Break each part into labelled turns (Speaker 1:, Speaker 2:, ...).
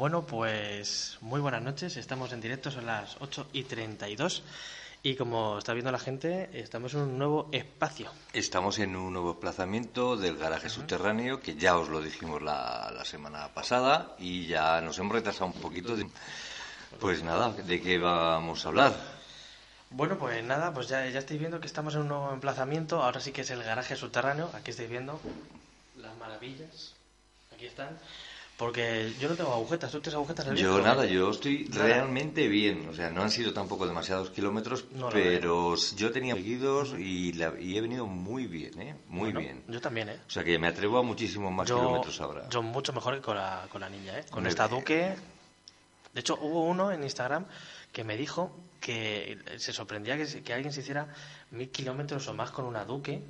Speaker 1: Bueno, pues muy buenas noches. Estamos en directo, son las 8 y 32. Y como está viendo la gente, estamos en un nuevo espacio.
Speaker 2: Estamos en un nuevo emplazamiento del garaje subterráneo, que ya os lo dijimos la, la, semana pasada y ya nos hemos retrasado un poquito. De, pues nada, ¿de qué vamos a hablar?
Speaker 1: Bueno, pues nada, pues ya, ya estáis viendo que estamos en un nuevo emplazamiento. Ahora sí que es el garaje subterráneo. Aquí estáis viendo las maravillas. Aquí están. Porque yo no tengo agujetas, ¿tú tienes agujetas?
Speaker 2: En el yo nada, yo estoy nada. realmente bien. O sea, no han sido tampoco demasiados kilómetros, no, pero yo tenía seguidos y, la, y, he venido muy bien, ¿eh? Muy
Speaker 1: bueno,
Speaker 2: bien.
Speaker 1: Yo también, ¿eh?
Speaker 2: O sea, que me atrevo a muchísimos más
Speaker 1: yo,
Speaker 2: kilómetros ahora.
Speaker 1: Yo mucho mejor que con la, con la niña, ¿eh? Con esta Duque... De hecho, hubo uno en Instagram que me dijo que se sorprendía que, que alguien se hiciera mil kilómetros o más con una Duque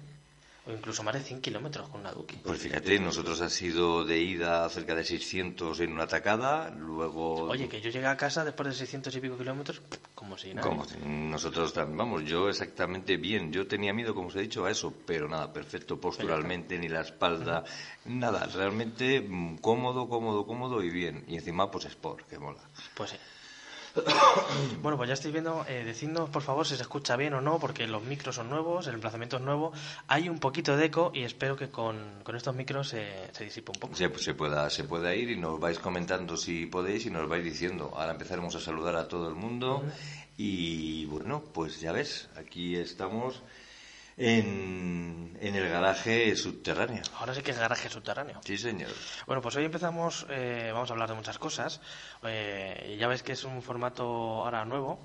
Speaker 1: o incluso más de 100 kilómetros con una Duque.
Speaker 2: Pues fíjate, nosotros ha sido de ida cerca de 600 en una tacada, luego...
Speaker 1: Oye, que yo llegué a casa después de 600 y pico kilómetros, como si nada.
Speaker 2: Como nosotros también, vamos, yo exactamente bien. Yo tenía miedo, como os he dicho, a eso, pero nada, perfecto posturalmente, ni la espalda, nada, realmente cómodo, cómodo, cómodo y bien. Y encima, pues sport, que mola.
Speaker 1: Pues sí. Bueno, pues ya estoy viendo, eh, decidnos por favor si se escucha bien o no, porque los micros son nuevos, el emplazamiento es nuevo, hay un poquito de eco y espero que con, con estos micros se, se disipe un poco.
Speaker 2: Se, se, pueda, se pueda ir y nos vais comentando si podéis y nos vais diciendo. Ahora empezaremos a saludar a todo el mundo uh -huh. y bueno, pues ya ves, aquí estamos en, en, el garaje subterráneo.
Speaker 1: Ahora sí que es garaje subterráneo.
Speaker 2: Sí, señor.
Speaker 1: Bueno, pues hoy empezamos, eh, vamos a hablar de muchas cosas. Eh, ya ves que es un formato ahora nuevo.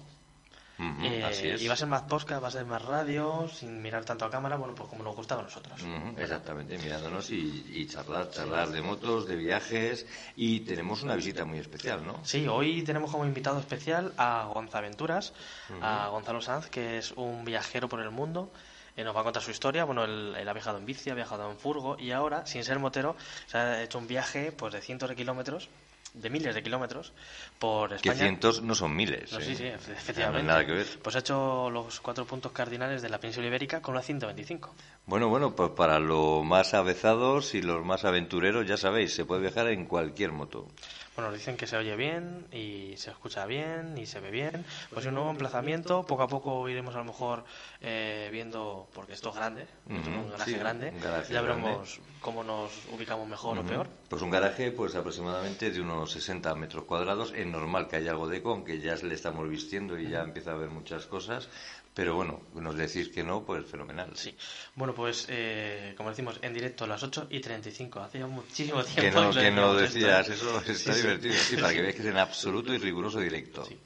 Speaker 2: Uh -huh,
Speaker 1: eh,
Speaker 2: así es.
Speaker 1: Y va a ser más podcast, va a ser más radio, sin mirar tanto a cámara, bueno, pues como nos gustaba a nosotros.
Speaker 2: Uh -huh, exactamente, mirándonos y, y, charlar, charlar de motos, de viajes. Y tenemos una visita muy especial, ¿no?
Speaker 1: Sí, hoy tenemos como invitado especial a Gonzaventuras, uh -huh. a Gonzalo Sanz, que es un viajero por el mundo eh, nos va a contar su historia. Bueno, él, él, ha viajado en bici, ha viajado en furgo y ahora, sin ser motero, se ha hecho un viaje pues de cientos de kilómetros, de miles de kilómetros, por España.
Speaker 2: Que cientos no son miles.
Speaker 1: No,
Speaker 2: ¿eh?
Speaker 1: Sí, sí, efectivamente.
Speaker 2: No nada que ver.
Speaker 1: Pues ha hecho los cuatro puntos cardinales de la península ibérica con una 125.
Speaker 2: Bueno, bueno, pues para los más avezados y los más aventureros, ya sabéis, se puede viajar en cualquier moto.
Speaker 1: Bueno, dicen que se oye bien y se escucha bien y se ve bien. Pues un nuevo emplazamiento, poco a poco iremos a lo mejor eh, viendo, porque esto es grande,
Speaker 2: Uh -huh,
Speaker 1: un garaje
Speaker 2: sí,
Speaker 1: grande,
Speaker 2: un garaje
Speaker 1: ya veremos
Speaker 2: grande.
Speaker 1: cómo nos ubicamos mejor
Speaker 2: Uh -huh.
Speaker 1: o peor.
Speaker 2: Pues un garaje pues aproximadamente de unos 60 metros cuadrados. Es normal que haya algo de eco, aunque ya le estamos vistiendo y ya empieza a haber muchas cosas. Pero bueno, nos decís que no, pues fenomenal.
Speaker 1: Sí. Bueno, pues eh, como decimos, en directo a las 8 y 35. Hace muchísimo tiempo
Speaker 2: que no, que no decías,
Speaker 1: esto.
Speaker 2: eso está
Speaker 1: Sí, sí.
Speaker 2: divertido. Sí, para que veáis que es en absoluto y riguroso directo.
Speaker 1: Sí.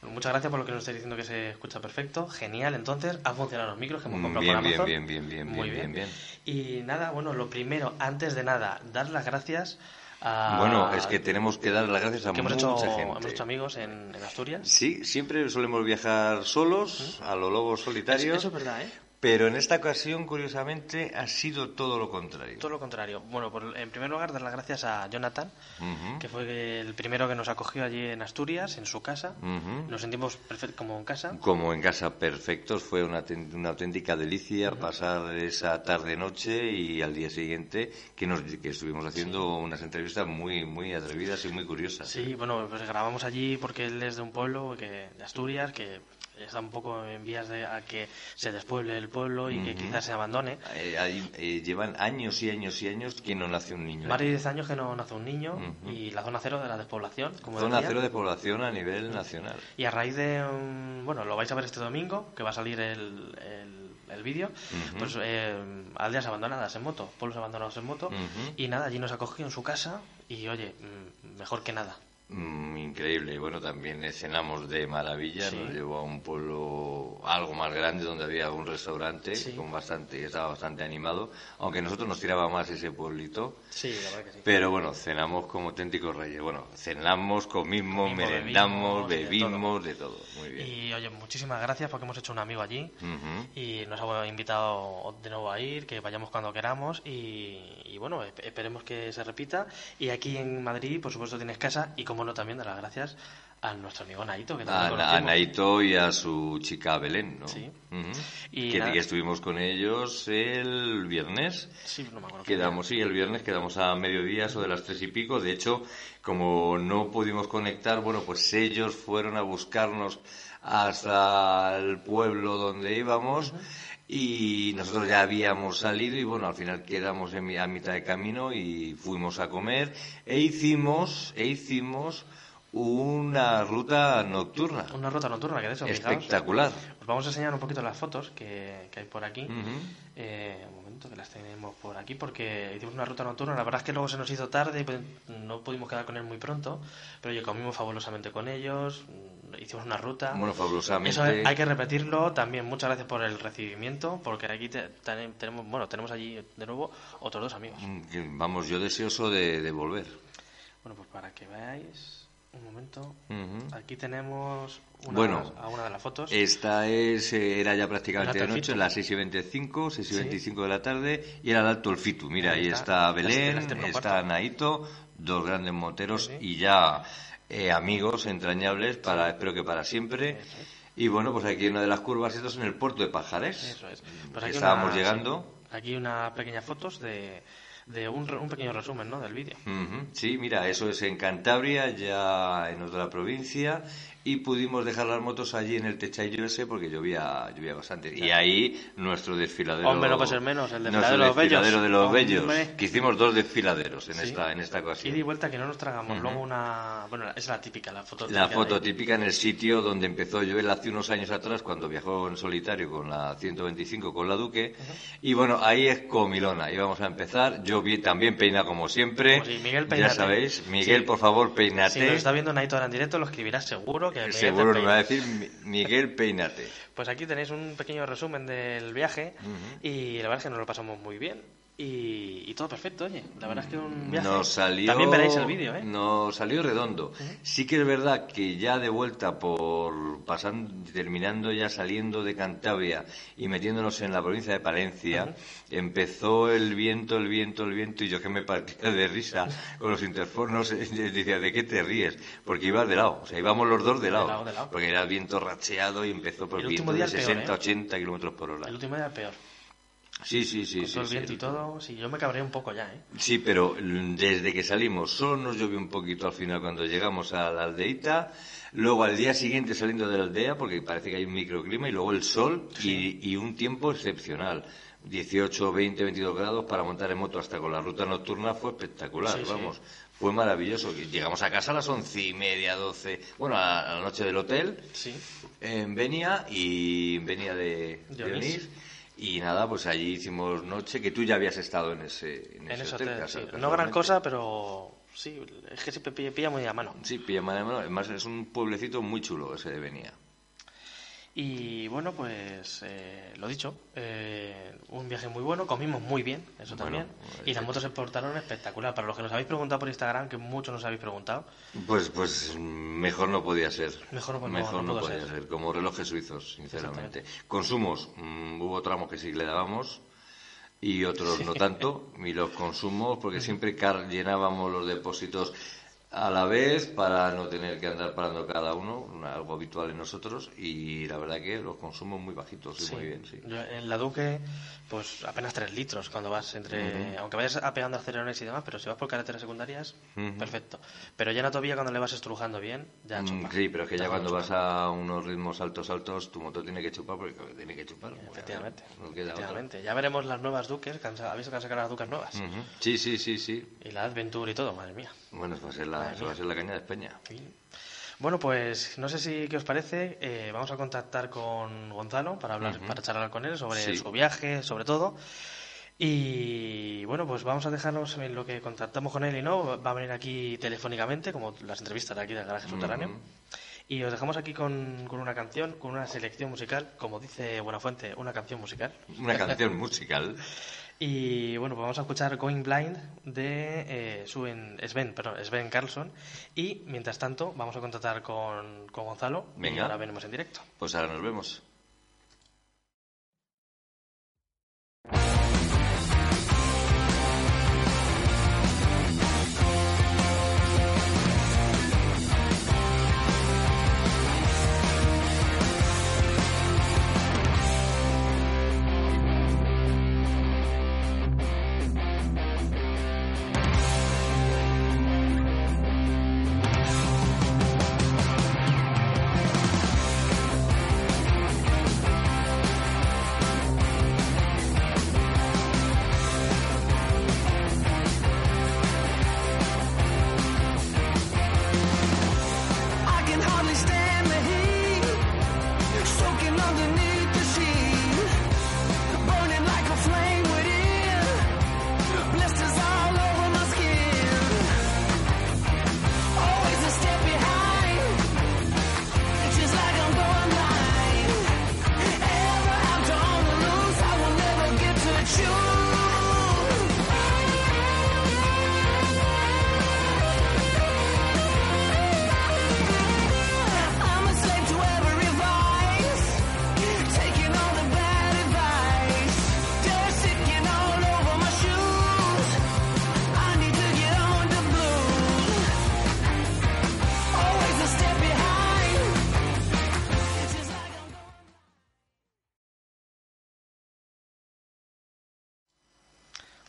Speaker 1: Bueno, muchas gracias por lo que nos estáis diciendo que se escucha perfecto. Genial, entonces, han funcionado los micros que hemos comprado
Speaker 2: Bien,
Speaker 1: por
Speaker 2: bien,
Speaker 1: Amazon.
Speaker 2: bien, bien, bien,
Speaker 1: Muy
Speaker 2: bien, bien, bien.
Speaker 1: Y nada, bueno, lo primero, antes de nada, dar las gracias a...
Speaker 2: Bueno, es que tenemos que dar las gracias a
Speaker 1: que hemos
Speaker 2: mucha
Speaker 1: hecho,
Speaker 2: gente.
Speaker 1: hemos hecho amigos en, en Asturias.
Speaker 2: Sí, siempre solemos viajar solos, a los lobos solitarios.
Speaker 1: Eso es verdad, ¿eh?
Speaker 2: Pero en esta ocasión, curiosamente, ha sido todo lo contrario.
Speaker 1: Todo lo contrario. Bueno, por- en primer lugar, dar las gracias a Jonathan,
Speaker 2: Ujú,
Speaker 1: que fue el primero que nos acogió allí en Asturias, en su casa.
Speaker 2: ujú.
Speaker 1: Nos sentimos como en casa.
Speaker 2: Como en casa perfectos, fue una, una auténtica delicia pasar esa tarde-noche y al día siguiente que, nos, que estuvimos haciendo unas entrevistas muy, muy atrevidas y muy curiosas.
Speaker 1: Sí, bueno, pues grabamos allí porque él es de un pueblo que, de Asturias que está un poco en vías de a que se despueble el pueblo y que
Speaker 2: Ujú.
Speaker 1: quizás se abandone.
Speaker 2: Eh, ahí, eh, llevan años y años y años que no nace un niño.
Speaker 1: Más de 10 años que no nace un niño
Speaker 2: Ujú.
Speaker 1: y la zona cero de la despoblación, como
Speaker 2: Zona
Speaker 1: decía.
Speaker 2: cero de población a nivel nacional.
Speaker 1: Y a raíz de, bueno, lo vais a ver este domingo, que va a salir el, el, el vídeo,
Speaker 2: Ujú.
Speaker 1: pues eh, aldeas abandonadas en moto, pueblos abandonados en moto,
Speaker 2: Ujú.
Speaker 1: y nada, allí nos acogió en su casa y oye, mm, mejor que nada.
Speaker 2: Mm, increíble. Bueno, también cenamos de maravilla. Nos llevó a un pueblo algo más grande donde había un restaurante con bastante, estaba bastante animado. Aunque nosotros nos tiraba más ese pueblito.
Speaker 1: Sí, la verdad que sí.
Speaker 2: Pero bueno, cenamos como auténticos reyes. Bueno, cenamos, comimos, merendamos, bebimos, de todo. Muy bien.
Speaker 1: Y oye, muchísimas gracias porque hemos hecho un amigo allí y nos ha invitado de nuevo a ir, que vayamos cuando queramos y, bueno, esperemos que se repita. Y aquí en Madrid, por supuesto, tienes casa y como no, también dar las gracias a nuestro amigo Naito. Que
Speaker 2: a, Naito y a su chica Belén, ¿no? Sí. y que, estuvimos con ellos el viernes.
Speaker 1: Sí, no me acuerdo.
Speaker 2: Quedamos, sí, el viernes quedamos a mediodía, o de las tres y pico. De hecho, como no pudimos conectar, bueno, pues ellos fueron a buscarnos hasta el pueblo donde íbamos. Y nosotros ya habíamos salido y bueno, al final quedamos en, a mitad de camino y fuimos a comer e hicimos, e hicimos una ruta nocturna.
Speaker 1: Una ruta nocturna, que de eso,
Speaker 2: Espectacular.
Speaker 1: Os vamos a enseñar un poquito las fotos que, hay por aquí. Eh, un momento, que las tenemos por aquí, porque hicimos una ruta nocturna. La verdad es que luego se nos hizo tarde y pues, no pudimos quedar con él muy pronto, pero yo comimos fabulosamente con ellos, hicimos una ruta.
Speaker 2: Bueno, fabulosamente.
Speaker 1: Eso hay que repetirlo. También muchas gracias por el recibimiento, porque aquí tenemos, bueno, tenemos allí de nuevo otros dos amigos.
Speaker 2: Mm, vamos, yo deseoso de, de volver.
Speaker 1: Bueno, pues para que veáis. Un momento. Aquí tenemos una,
Speaker 2: bueno,
Speaker 1: una de las fotos.
Speaker 2: Esta es, eh, era ya prácticamente de noche, las 6 y 25, 6 y 25 de la tarde, y era el Alto El Fitu. Mira, ahí, está, Belén, está Naito, dos grandes moteros y ya eh, amigos entrañables, para espero que para siempre. Y bueno, pues aquí una de las curvas, esto es en el puerto de Pajares. Eso es. Pues aquí estábamos llegando.
Speaker 1: Aquí unas pequeñas fotos de de un, un pequeño resumen ¿no? del vídeo.
Speaker 2: Sí, mira, eso es en Cantabria, ya en otra provincia, y pudimos dejar las motos allí en el techadillo ese porque llovía, llovía bastante. Y ahí nuestro desfiladero.
Speaker 1: Hombre, no puede ser menos, el desfiladero de los
Speaker 2: bellos. de los bellos. Que hicimos dos desfiladeros en, esta, en esta ocasión.
Speaker 1: Y de vuelta que no nos tragamos. Luego una. Bueno, es la típica, la foto
Speaker 2: típica. La foto típica en el sitio donde empezó Joel hace unos años atrás, cuando viajó en solitario con la 125 con la Duque. Y bueno, ahí es comilona. Y vamos a empezar. Yo también peina como siempre.
Speaker 1: Pues Miguel,
Speaker 2: Ya sabéis. Miguel, por favor, peinate. Si
Speaker 1: nos está viendo Naito ahora en directo, lo escribirás seguro
Speaker 2: Seguro me va a decir Miguel Peinate.
Speaker 1: Pues aquí tenéis un pequeño resumen del viaje y la verdad es que nos lo pasamos muy bien. Y, todo perfecto, oye. La verdad es que un viaje.
Speaker 2: salió,
Speaker 1: También veréis el vídeo, ¿eh?
Speaker 2: Nos salió redondo. Sí que es verdad que ya de vuelta por pasando, terminando ya saliendo de Cantabria y metiéndonos en la provincia de Palencia, empezó el viento, el viento, el viento y yo que me partía de risa con los interfornos decía, ¿de qué te ríes? Porque iba de lado, o sea, íbamos los dos de lado, porque era el viento racheado y empezó por el viento de 60, 80 ¿eh? kilómetros por hora.
Speaker 1: El último día peor.
Speaker 2: Sí, sí, sí.
Speaker 1: Con todo el viento y todo, sí, yo me cabré un poco ya, ¿eh?
Speaker 2: Sí, pero desde que salimos, solo nos llovió un poquito al final cuando llegamos a la aldeita, luego al día siguiente saliendo de la aldea, porque parece que hay un microclima, y luego el sol y, un tiempo excepcional. 18, 20, 22 grados para montar en moto hasta con la ruta nocturna fue espectacular, vamos. Fue maravilloso. Llegamos a casa a las once y media, doce, bueno, a, la noche del hotel,
Speaker 1: sí.
Speaker 2: en Venia y venía de, de y nada, pues allí hicimos noche, que tú ya habías estado en ese, en, ese hotel.
Speaker 1: No gran cosa, pero sí, es que siempre pilla, muy a mano.
Speaker 2: Sí, pilla muy a mano. Además es un pueblecito muy chulo ese de Venía.
Speaker 1: Y bueno, pues eh, lo dicho, eh, un viaje muy bueno, comimos muy bien, eso también. Y las motos se portaron espectacular. Para los que nos habéis preguntado por Instagram, que muchos nos habéis preguntado.
Speaker 2: Pues pues mejor no podía ser.
Speaker 1: Mejor,
Speaker 2: no, mejor no, podía ser. como relojes suizos, sinceramente. Consumos, mm, hubo tramos que sí le dábamos y otros no tanto. Y los consumos, porque siempre llenábamos los depósitos a la vez para no tener que andar parando cada uno, algo habitual en nosotros, y la verdad que los consumos muy bajitos y muy bien, sí.
Speaker 1: en la Duque, pues apenas 3 litros cuando vas entre... Aunque vayas apegando acelerones y demás, pero si vas por carreteras secundarias, perfecto. Pero ya en autovía cuando le vas estrujando bien, ya
Speaker 2: mm, Sí, pero es que ya cuando vas a unos ritmos altos, altos, tu motor tiene que chupar porque tiene que chupar.
Speaker 1: Efectivamente. efectivamente. Ya veremos las nuevas Duques, ¿habéis visto que han sacado las Duques nuevas?
Speaker 2: Sí, sí, sí, sí.
Speaker 1: Y la Adventure y todo, madre mía.
Speaker 2: Bueno, va a la, va a ser la caña de España.
Speaker 1: Bueno, pues no sé si qué os parece. Eh, vamos a contactar con Gonzalo para hablar, para charlar con él sobre su viaje, sobre todo. Y bueno, pues vamos a dejarnos en lo que contactamos con él y no. Va a venir aquí telefónicamente, como las entrevistas de aquí del garaje subterráneo. Y os dejamos aquí con, con, una canción, con una selección musical, como dice Buenafuente, una canción musical.
Speaker 2: Una canción musical.
Speaker 1: Y bueno, pues vamos a escuchar Going Blind de eh, Sven, perdón, Sven Carlson. Y mientras tanto, vamos a contactar con, con Gonzalo.
Speaker 2: Venga.
Speaker 1: Y ahora venimos en directo.
Speaker 2: Pues ahora nos vemos.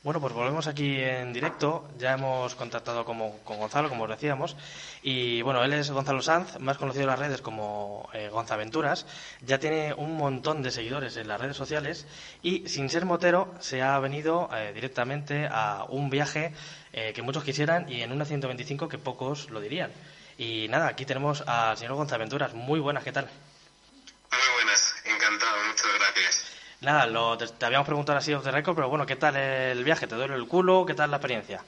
Speaker 1: Bueno, pues volvemos aquí en directo. Ya hemos contactado como, con Gonzalo, como os decíamos. Y bueno, él es Gonzalo Sanz, más conocido en las redes como eh, Gonzaventuras. Ya tiene un montón de seguidores en las redes sociales. Y sin ser motero, se ha venido eh, directamente a un viaje eh, que muchos quisieran y en una 125 que pocos lo dirían. Y nada, aquí tenemos al señor Gonzaventuras. Muy buenas, ¿qué tal?
Speaker 3: Muy buenas, encantado, muchas gracias.
Speaker 1: Nada, lo, te, te habíamos preguntado así off the record, pero bueno, ¿qué tal el viaje? ¿Te duele el culo? ¿Qué tal la experiencia?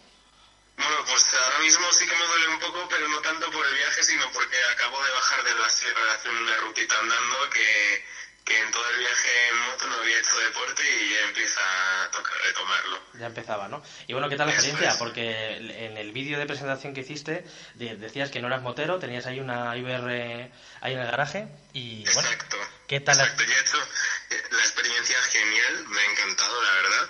Speaker 3: Bueno, pues ahora mismo sí que me duele un poco, pero no tanto por el viaje, sino porque acabo de bajar de la sierra de hacer una rutita andando que, que en todo el viaje en moto no había hecho deporte y ya empieza a tocar retomarlo.
Speaker 1: Ya empezaba, ¿no? Y bueno, ¿qué tal la experiencia?
Speaker 3: es.
Speaker 1: Porque en el vídeo de presentación que hiciste de- decías que no eras motero, tenías ahí una IBR ahí en el garaje y bueno,
Speaker 3: Exacto.
Speaker 1: ¿Qué tal
Speaker 3: Exacto, yo he hecho eh, la experiencia genial, me ha encantado, la verdad.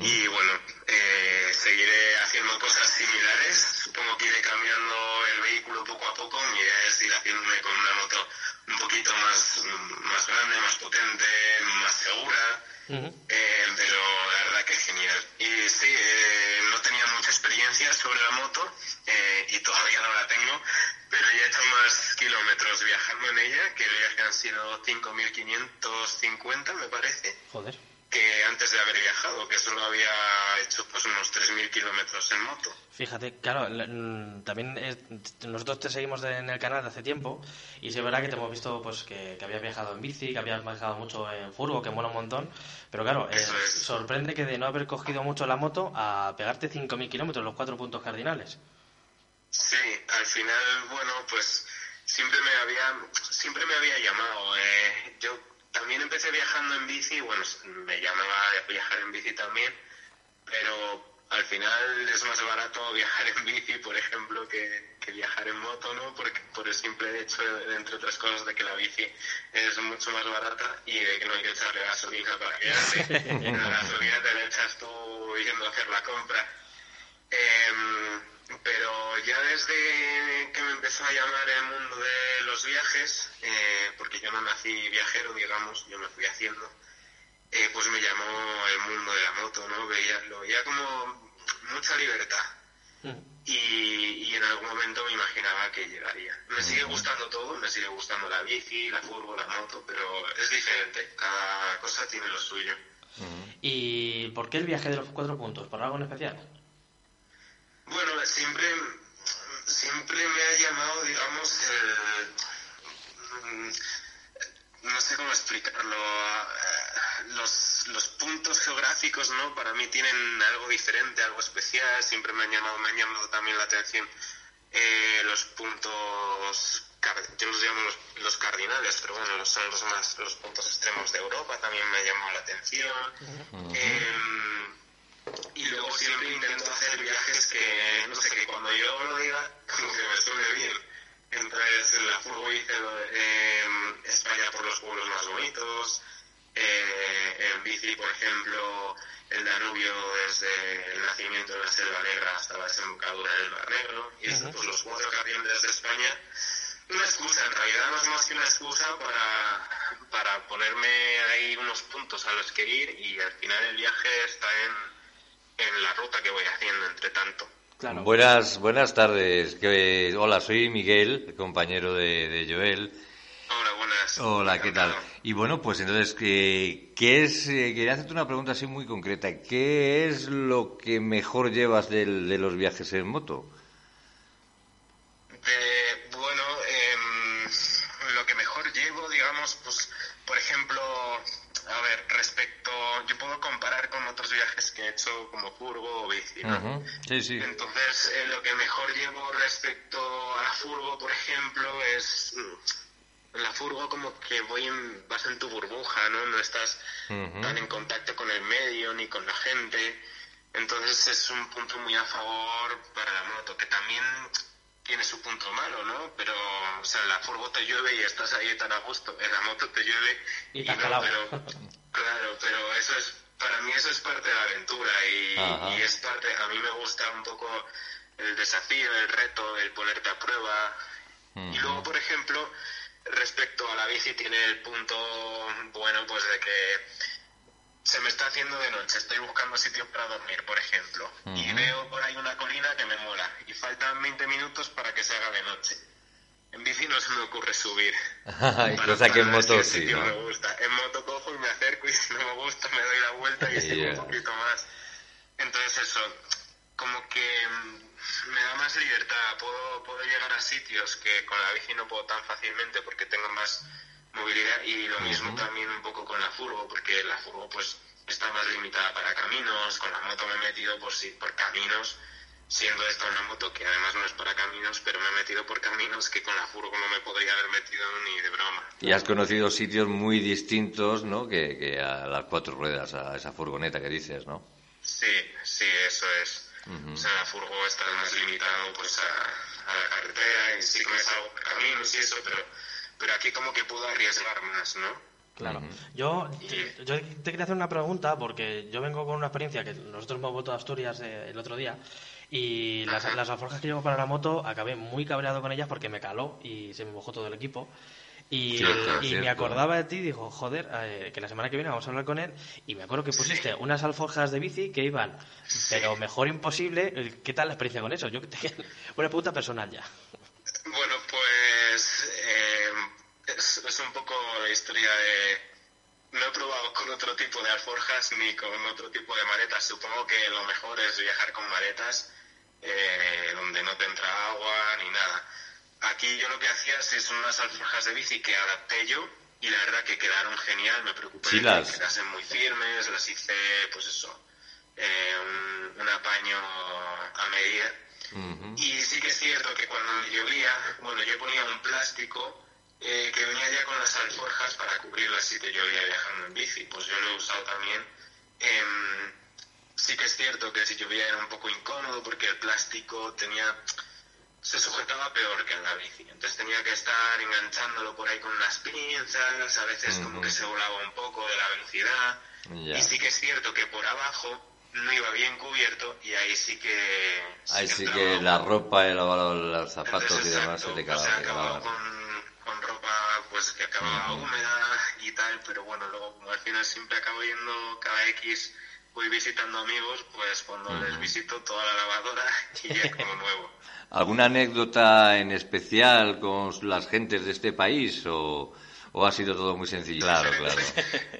Speaker 3: Y bueno, eh, seguiré haciendo cosas similares. Supongo que iré cambiando el vehículo poco a poco. Mi idea es ir haciéndome con una moto un poquito más, más grande, más potente, más segura. Eh, pero la verdad que es genial. Y sí, eh, no tenía mucha experiencia sobre la moto eh, y todavía no la tengo, pero ya he hecho más kilómetros viajando en ella, que el viaje han sido 5.550 me parece,
Speaker 1: Joder.
Speaker 3: que antes de haber viajado, que solo había hecho pues unos 3.000 kilómetros en moto.
Speaker 1: Fíjate, claro, también es- nosotros te seguimos en el canal de hace tiempo y sí es verdad que te hemos visto pues que, que habías viajado en bici, que habías viajado mucho en furgo, que mola un montón, pero claro, eh, sorprende que de no haber cogido mucho la moto a pegarte 5.000 kilómetros, los cuatro puntos cardinales.
Speaker 3: Sí, al final, bueno, pues siempre me había, siempre me había llamado. eh, yo también empecé viajando en bici, bueno, me llamaba viajar en bici también, pero al final es más barato viajar en bici, por ejemplo, que, que viajar en moto, ¿no? Porque, por el simple hecho, entre otras cosas, de que la bici es mucho más barata y de que no hay que echarle gasolina para que ande. La gasolina te la echas tú yendo a hacer la compra. Em, pero ya desde que me empezó a llamar el mundo de los viajes, eh, porque yo no nací viajero, digamos, yo me fui haciendo, eh, pues me llamó el mundo de la moto, ¿no? Veía, lo veía como mucha libertad. Y, y en algún momento me imaginaba que llegaría. Me sigue gustando todo, me sigue gustando la bici, la fútbol, la moto, pero es diferente, cada cosa tiene lo suyo.
Speaker 1: ¿Y por qué el viaje de los cuatro puntos? ¿Por algo en especial?
Speaker 3: Bueno, siempre, siempre me ha llamado, digamos, el, mm, no sé cómo explicarlo, eh, los, los puntos geográficos, ¿no? Para mí tienen algo diferente, algo especial. Siempre me han llamado, me han llamado también la atención eh, los puntos, yo los llamo los, cardinales, pero bueno, son los más, los puntos extremos de Europa. También me ha llamado la atención. Em, y luego siempre intento hacer viajes que, no sé, que cuando yo lo diga, como que me suene bien. Entonces, en la furgo hice eh, España por los pueblos más bonitos, eh, en bici, por ejemplo, el Danubio desde el nacimiento de la Selva Negra hasta la desembocadura del Mar Negro, y estos pues, los cuatro carriles de España. Una excusa, en realidad no es más que una excusa para, para ponerme ahí unos puntos a los que ir y al final el viaje está en, en la ruta que voy haciendo entre tanto.
Speaker 2: Buenas, buenas tardes. hola, soy Miguel, compañero de, de Joel.
Speaker 3: Hola, buenas.
Speaker 2: Hola, ¿qué tal? Y bueno, pues entonces, ¿qué, qué es? Eh, quería hacerte una pregunta así muy concreta. ¿Qué es lo que mejor llevas de, los viajes en moto?
Speaker 3: bueno, como furgo o bici, ¿no?
Speaker 2: Sí, sí.
Speaker 3: Entonces, eh, lo que mejor llevo respecto a furgo, por ejemplo, es la furgo como que voy en, vas en tu burbuja, ¿no? No estás tan en contacto con el medio ni con la gente. Entonces es un punto muy a favor para la moto, que también tiene su punto malo, ¿no? Pero, o sea, la furgo te llueve y estás ahí tan a gusto. En la moto te llueve
Speaker 1: y,
Speaker 3: no, pero, claro, pero eso es, para mí eso es parte de la aventura y, y es parte, a mí me gusta un poco el desafío, el reto, el ponerte a prueba. Y luego, por ejemplo, respecto a la bici tiene el punto bueno pues de que se me está haciendo de noche, estoy buscando sitios para dormir, por ejemplo, y veo por ahí una colina que me mola y faltan 20 minutos para que se haga de noche. En bici no se me ocurre subir.
Speaker 2: cosa que en moto sí,
Speaker 3: ¿no? me gusta. En moto cojo y me acerco y si no me gusta me doy la vuelta y estoy un poquito más. Entonces eso, como que me da más libertad, puedo, puedo llegar a sitios que con la bici no puedo tan fácilmente porque tengo más movilidad y lo mismo también un poco con la furgo, porque la furgo pues está más limitada para caminos, con la moto me he metido por, por caminos, siendo esta una moto que además no es para caminos, pero me he metido por caminos que con la furgo no me podría haber metido ni de broma.
Speaker 2: Y has conocido sitios muy distintos, ¿no? Que, que a las cuatro ruedas, a esa furgoneta que dices, ¿no?
Speaker 3: Sí, sí, eso es. O sea, la furgo está más limitado pues a, la carretera y sí que me salgo por caminos y eso, pero, pero aquí como que puedo arriesgar más, ¿no?
Speaker 1: Claro. Yo, yo te quería hacer una pregunta porque yo vengo con una experiencia que nosotros hemos vuelto a Asturias eh, el otro día y las, las alforjas que llevo para la moto acabé muy cabreado con ellas porque me caló y se me mojó todo el equipo. Y, me acordaba de ti y dijo, joder, eh, que la semana que viene vamos a hablar con él. Y me acuerdo que pusiste unas alforjas de bici que iban, pero mejor imposible. ¿Qué tal la experiencia con eso? Yo Una pregunta personal ya.
Speaker 3: Bueno, pues eh, es, un poco la historia de... No he probado con otro tipo de alforjas ni con otro tipo de maletas. Supongo que lo mejor es viajar con maletas eh, donde no te entra agua ni nada Aquí yo lo que hacía es unas alforjas de bici que adapté yo y la verdad que quedaron genial, me preocupé
Speaker 2: que
Speaker 3: quedasen muy firmes, las hice pues eso, eh, un, apaño a medida. Y sí que es cierto que cuando llovía, bueno, yo ponía un plástico eh, que venía ya con las alforjas para cubrirlas si te llovía viajando en bici, pues yo lo he usado también. Em, sí que es cierto que si llovía era un poco incómodo porque el plástico tenía se sujetaba peor que en la bici. Entonces tenía que estar enganchándolo por ahí con unas pinzas, a veces como que se volaba un poco de la velocidad. Y sí que es cierto que por abajo no iba bien cubierto y ahí sí que...
Speaker 2: ahí sí que la ropa y los zapatos y demás se te
Speaker 3: acababa. Pues que acababa húmeda y tal, pero bueno, luego como al final siempre acabo yendo cada X voy visitando amigos, pues cuando les visito toda la lavadora y ya como nuevo.
Speaker 2: ¿Alguna anécdota en especial con las gentes de este país o, o ha sido todo muy sencillo?
Speaker 3: Claro, claro.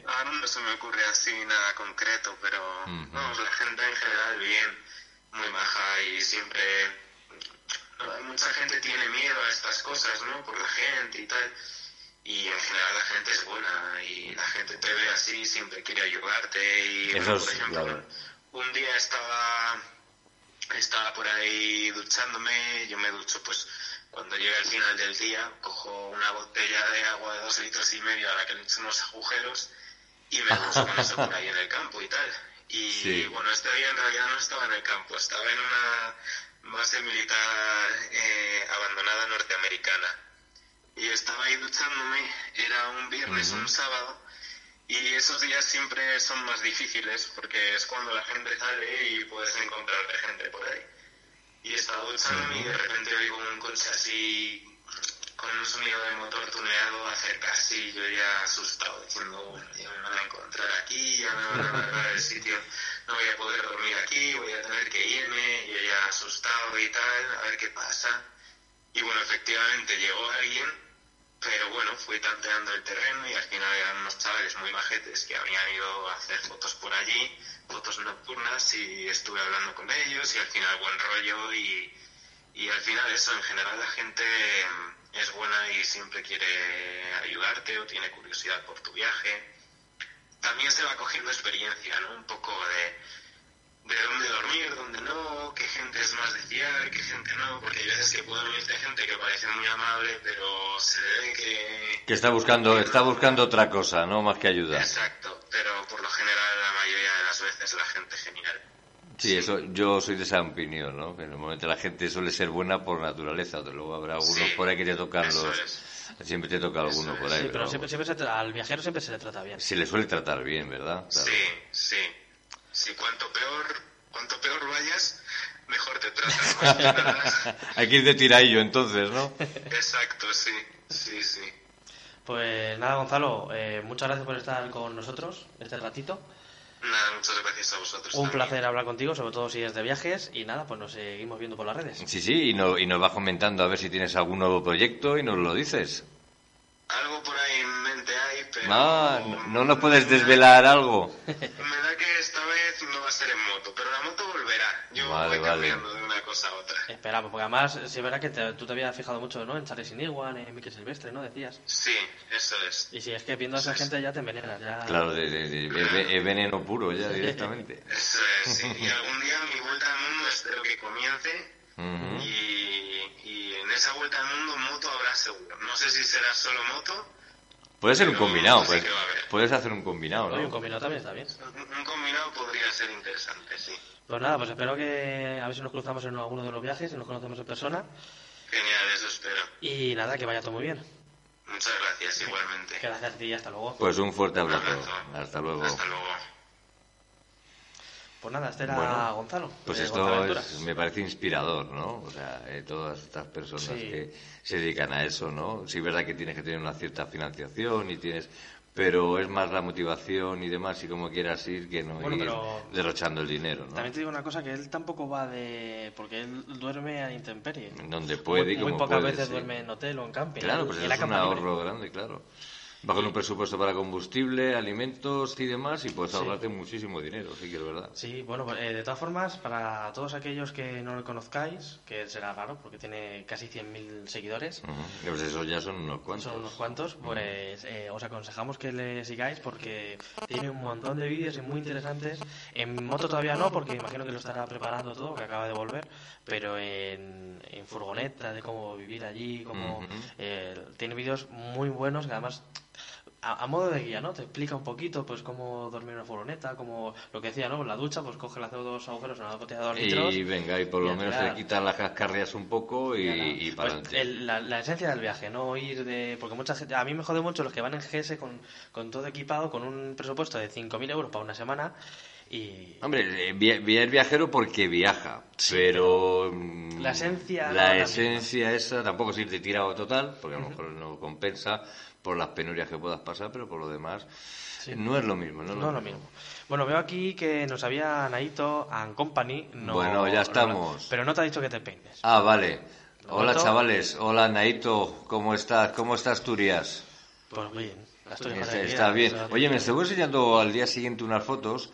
Speaker 3: Ah, no se me ocurre así nada concreto, pero la gente en general bien, muy baja y siempre... Mucha gente tiene miedo a estas cosas, ¿no? Por la gente y tal. Y en general la gente es buena y la gente te ve así, siempre quiere ayudarte y
Speaker 2: Eso
Speaker 3: bueno, por ejemplo, un día estaba estaba por ahí duchándome, yo me ducho pues cuando llega el final del día, cojo una botella de agua de dos litros y medio a la que le echo unos agujeros y me ducho con eso por ahí en el campo y tal. Y
Speaker 2: Sí.
Speaker 3: bueno, este día en realidad no estaba en el campo, estaba en una base militar eh, abandonada norteamericana. Y estaba ahí duchándome, era un viernes o un sábado, y esos días siempre son más difíciles porque es cuando la gente sale y puedes encontrarte gente por ahí. Y estaba duchándome y de repente oigo un coche así con un sonido de motor tuneado acercarse y yo ya asustado diciendo, bueno, ya me van a encontrar aquí, ya me van a agarrar el sitio, no voy a poder dormir aquí, voy a tener que irme, yo ya asustado y tal, a ver qué pasa. Y bueno, efectivamente llegó alguien, pero bueno, fui tanteando el terreno y al final eran unos chavales muy majetes que habían ido a hacer fotos por allí, fotos nocturnas, y estuve hablando con ellos y al final buen rollo y, y al final eso, en general la gente mm, es buena y siempre quiere ayudarte o tiene curiosidad por tu viaje. También se va cogiendo experiencia, ¿no? Un poco de, de dónde dormir, dónde no, qué gente es más de fiar, qué gente no, porque hay veces que puede venirte gente que parece muy amable, pero se ve que...
Speaker 2: Que está buscando, está buscando otra cosa, no más que ayuda.
Speaker 3: Exacto, pero por lo general la mayoría de las veces la gente genial.
Speaker 2: Sí, eso, yo soy de esa opinión, ¿no? Que normalmente la gente suele ser buena por naturaleza, luego habrá algunos
Speaker 3: Sí,
Speaker 2: por ahí que te tocan los...
Speaker 3: es.
Speaker 2: Siempre te toca alguno
Speaker 3: Eso
Speaker 2: por
Speaker 3: es.
Speaker 2: ahí,
Speaker 1: Sí, pero
Speaker 2: pero
Speaker 1: siempre, siempre se al viajero siempre se le trata bien.
Speaker 2: se le suele tratar bien, ¿verdad? Claro.
Speaker 3: Sí, sí. Sí, cuanto peor, cuanto peor vayas, mejor te tratan.
Speaker 2: Hay que ir de tiradillo entonces, ¿no?
Speaker 3: Exacto, sí, sí, sí.
Speaker 1: Pues nada, Gonzalo, eh, muchas gracias por estar con nosotros este ratito.
Speaker 3: Nada, muchas gracias a vosotros.
Speaker 1: Un
Speaker 3: también.
Speaker 1: placer hablar contigo, sobre todo si es de viajes. Y nada, pues nos seguimos viendo por las redes.
Speaker 2: Sí, sí, y, no- y nos vas comentando a ver si tienes algún nuevo proyecto y nos lo dices.
Speaker 3: Algo por ahí en mente hay, pero...
Speaker 2: Ah, no, no nos puedes desvelar algo.
Speaker 3: Me da que esta no va a ser en moto, pero la moto volverá. Yo
Speaker 2: Vale,
Speaker 3: voy
Speaker 2: vale.
Speaker 3: cambiando de una cosa a otra.
Speaker 1: Esperamos, porque además, sí es verdad que te- tú te habías fijado mucho ¿no? en Charlie Siniguan, en Miquel Silvestre, ¿no? Decías.
Speaker 3: Sí, eso es.
Speaker 1: Y si es que viendo a esa gente ya te envenenas. Ya...
Speaker 2: Claro, de, de- de- de- es veneno puro ya directamente.
Speaker 3: Eso es, sí. Y algún día mi vuelta al mundo espero que comience y, y en esa vuelta al mundo moto habrá seguro. No sé si será solo moto,
Speaker 2: Puede ser un combinado, pues,
Speaker 3: a haber.
Speaker 2: puedes hacer un combinado,
Speaker 1: Oye, un
Speaker 2: ¿no?
Speaker 1: combinado también está bien.
Speaker 3: un un combinado podría ser interesante, sí.
Speaker 1: Pues nada, pues espero que a ver si nos cruzamos en alguno de los viajes y nos conocemos en persona.
Speaker 3: Genial, eso espero.
Speaker 1: Y nada, que vaya todo muy bien.
Speaker 3: Muchas gracias, igualmente.
Speaker 1: Gracias a ti y hasta luego.
Speaker 2: Pues un fuerte
Speaker 3: Un
Speaker 2: abrazo.
Speaker 3: abrazo.
Speaker 2: Hasta luego.
Speaker 3: Hasta luego.
Speaker 1: Pues nada, este era
Speaker 2: Bueno,
Speaker 1: Gonzalo.
Speaker 2: Pues esto es- me parece inspirador, ¿no? O sea, eh, todas estas personas
Speaker 1: Sí.
Speaker 2: que se dedican a eso, ¿no? Sí, es verdad que tienes que tener una cierta financiación y tienes... Pero es más la motivación y demás, y como quieras ir, que no
Speaker 1: Bueno,
Speaker 2: ir
Speaker 1: pero-
Speaker 2: derrochando el dinero, ¿no?
Speaker 1: También te digo una cosa, que él tampoco va de... porque él duerme a intemperie.
Speaker 2: Donde puede y
Speaker 1: muy, muy
Speaker 2: como
Speaker 1: pocas
Speaker 2: puede,
Speaker 1: veces
Speaker 2: sí.
Speaker 1: duerme en hotel o en camping.
Speaker 2: Claro, pues es un
Speaker 1: libre.
Speaker 2: ahorro grande, claro. Con un presupuesto para combustible, alimentos y demás, y puedes
Speaker 1: Sí.
Speaker 2: ahorrarte muchísimo dinero, sí que es verdad.
Speaker 1: Sí, bueno, pues, eh, de todas formas, para todos aquellos que no lo conozcáis, que será raro porque tiene casi 100.000 seguidores,
Speaker 2: Ujú. Pues esos ya son unos cuantos.
Speaker 1: son unos cuantos, pues eh, os aconsejamos que le sigáis porque tiene un montón de vídeos muy interesantes. En moto todavía no, porque imagino que lo estará preparando todo, que acaba de volver, pero en, en furgoneta, de cómo vivir allí, cómo,
Speaker 2: Ujú.
Speaker 1: eh, tiene vídeos muy buenos que además a, a modo de guía, ¿no? Te explica un poquito, pues, cómo dormir en una furgoneta, como lo que decía, ¿no? La ducha, pues, coge, hace dos agujeros en una botella de dos litros.
Speaker 2: Y venga, y por lo
Speaker 1: y
Speaker 2: menos te quitan las cascarrias un poco y, y para
Speaker 1: Pues,
Speaker 2: adelante.
Speaker 1: el- la, la esencia del viaje, no ir de... Porque mucha gente... A mí me jode mucho los que van en GS con, con todo equipado, con un presupuesto de 5.000 euros para una semana y...
Speaker 2: Hombre, eh, es viajero porque viaja, pero mm,
Speaker 1: La esencia
Speaker 2: la
Speaker 1: es la
Speaker 2: esencia esa tampoco es irte tirado total, porque a lo mejor no compensa por las penurias que puedas pasar, pero por lo demás
Speaker 1: Sí.
Speaker 2: no es lo mismo. No, es
Speaker 1: No es lo mismo. Bueno, veo aquí que nos había Naito and Company. No,
Speaker 2: Bueno, ya
Speaker 1: no-
Speaker 2: estamos.
Speaker 1: pero no te ha dicho que te peines.
Speaker 2: Ah, vale. Hola chavales, hola Naito, ¿cómo estás? ¿Cómo está Asturias?
Speaker 1: Pues bien,
Speaker 2: Está, bien. Oye, me estuvo enseñando al día siguiente unas fotos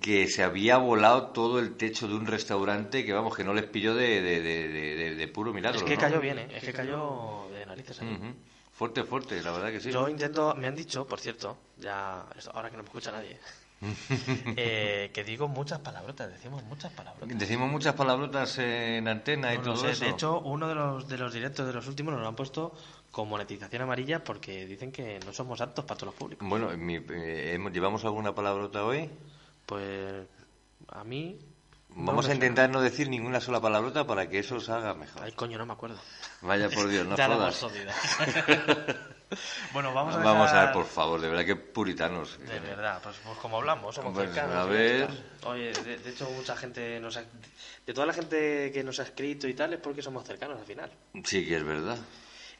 Speaker 2: que se había volado todo el techo de un restaurante que, vamos, que no les pilló de, de, de, de- de- de puro milagro.
Speaker 1: Es que
Speaker 2: ¿no?
Speaker 1: cayó bien, ¿eh? Es que cayó de narices ahí.
Speaker 2: Ujú. Fuerte, fuerte, la verdad que sí.
Speaker 1: Yo intento, me han dicho, por cierto, ya ahora que no me escucha nadie, eh, que digo muchas palabrotas, decimos muchas palabrotas.
Speaker 2: Decimos muchas palabrotas en antena y todo
Speaker 1: sé,
Speaker 2: eso.
Speaker 1: de hecho, uno de los, de los directos de los últimos nos lo han puesto con monetización amarilla porque dicen que no somos aptos para todos los públicos.
Speaker 2: Bueno, mi- eh, ¿llevamos alguna palabrota hoy?
Speaker 1: Pues a mí...
Speaker 2: Vamos a intentar no decir ninguna sola palabrota para que eso salga
Speaker 1: suena.
Speaker 2: mejor.
Speaker 1: Ay, coño, no me acuerdo.
Speaker 2: Vaya por Dios, no
Speaker 1: ya
Speaker 2: jodas.
Speaker 1: bueno, vamos a
Speaker 2: Vamos a
Speaker 1: dejar-
Speaker 2: ver, por favor, de verdad que puritanos.
Speaker 1: De verdad, pues, pues como hablamos, somos
Speaker 2: Pues,
Speaker 1: cercanos.
Speaker 2: a ver.
Speaker 1: Oye, de, de hecho, mucha gente nos ha. De toda la gente que nos ha escrito y tal, es porque somos cercanos al final.
Speaker 2: Sí que es verdad.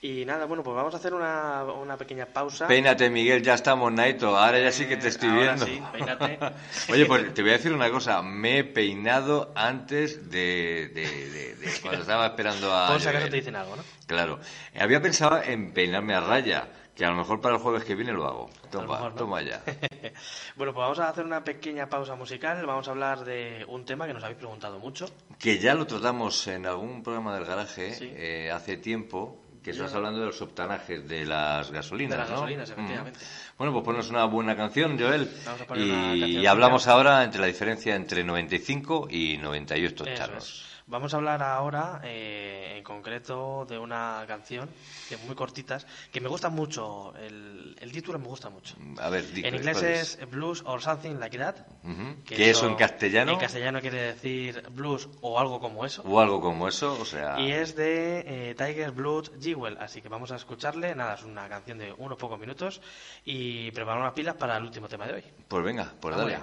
Speaker 1: Y nada, bueno, pues vamos a hacer una, una pequeña pausa.
Speaker 2: Peínate, Miguel, ya estamos, Naito. Ahora ya sí que te estoy
Speaker 1: Eh, ahora
Speaker 2: viendo.
Speaker 1: sí, peínate.
Speaker 2: Oye, pues te voy a decir una cosa. Me he peinado antes de, de- de- de cuando estaba esperando a.
Speaker 1: Por si acaso te dicen algo, ¿no?
Speaker 2: Claro. Había pensado en peinarme a raya, que a lo mejor para el jueves que viene lo hago. Toma,
Speaker 1: mejor, ¿no?
Speaker 2: toma ya.
Speaker 1: bueno, pues vamos a hacer una pequeña pausa musical. Vamos a hablar de un tema que nos habéis preguntado mucho.
Speaker 2: Que ya lo tratamos en algún programa del garaje
Speaker 1: Sí.
Speaker 2: eh, hace tiempo, que estás hablando de los octanajes de las gasolinas,
Speaker 1: De las
Speaker 2: ¿no?
Speaker 1: gasolinas, efectivamente.
Speaker 2: Mm. Bueno, pues ponnos una buena canción, Joel.
Speaker 1: Vamos a poner
Speaker 2: Y,
Speaker 1: una cancioncita.
Speaker 2: y hablamos ahora entre la diferencia entre 95 y 98
Speaker 1: Eso
Speaker 2: octavos.
Speaker 1: Vamos a hablar ahora, eh, en concreto, de una canción que es muy cortitas, que me gusta mucho. El, el título me gusta mucho.
Speaker 2: A ver,
Speaker 1: En inglés
Speaker 2: ¿cuál
Speaker 1: es Blues or Something Like That.
Speaker 2: Ujú.
Speaker 1: que
Speaker 2: ¿Qué eso en castellano?
Speaker 1: En castellano quiere decir blues o algo como eso.
Speaker 2: O algo como eso, o sea...
Speaker 1: Y es de eh, Tiger Blood Jewel, así que vamos a escucharle. Nada, es una canción de unos pocos minutos y preparar unas pilas para el último tema de hoy.
Speaker 2: Pues venga, pues dale.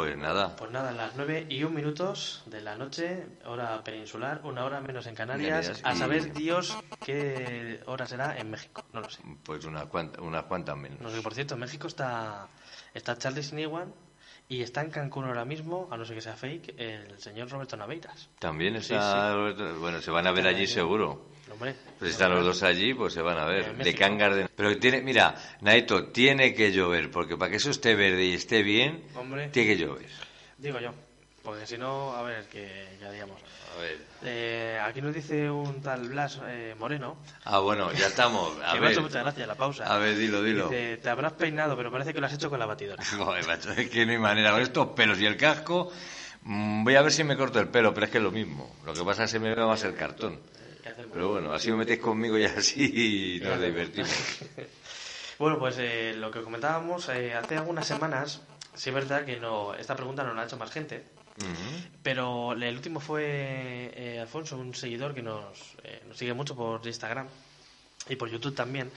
Speaker 2: Pues nada.
Speaker 1: Pues nada, las 9 y un minutos de la noche, hora peninsular, una hora menos en Canarias.
Speaker 2: Canarias,
Speaker 1: A
Speaker 2: y-
Speaker 1: saber Dios qué hora será en México, no lo sé.
Speaker 2: Pues unas cuantas, unas cuantas menos.
Speaker 1: No sé, por cierto, en México está, está Charlie Snewan y está en Cancún ahora mismo, a no ser que sea fake, el señor Roberto Naveiras.
Speaker 2: También
Speaker 1: Sí,
Speaker 2: está... Bueno, se van a ver allí seguro.
Speaker 1: Hombre,
Speaker 2: Pues están los dos allí, pues se van a ver. De cangas de... Pero tiene, mira, Naito, tiene que llover, porque para que eso esté verde y esté bien,
Speaker 1: Hombre.
Speaker 2: tiene que llover.
Speaker 1: digo yo. Porque si no, a ver, que ya digamos.
Speaker 2: A ver.
Speaker 1: Eh, aquí nos dice un tal Blas eh, Moreno,
Speaker 2: Ah, bueno, ya estamos. A
Speaker 1: que me ha hecho
Speaker 2: ver,
Speaker 1: mucha gracia la pausa.
Speaker 2: a ver, dilo, dilo.
Speaker 1: Dice, te habrás peinado, pero parece que lo has hecho con la batidora.
Speaker 2: Joder, macho, es que no hay manera. Con estos pelos y el casco, mm, voy a ver si me corto el pelo, pero es que es lo mismo. Lo que pasa es que se me ve más el cartón.
Speaker 1: ¿Qué hacer?
Speaker 2: Pero bueno, así os metéis conmigo y así nos divertimos.
Speaker 1: Bueno, pues eh, lo que comentábamos eh, hace algunas semanas, sí es verdad que no, esta pregunta no la ha hecho más gente, Pero el último fue eh, Alfonso, un seguidor que nos, eh, nos sigue mucho por Instagram y por YouTube también,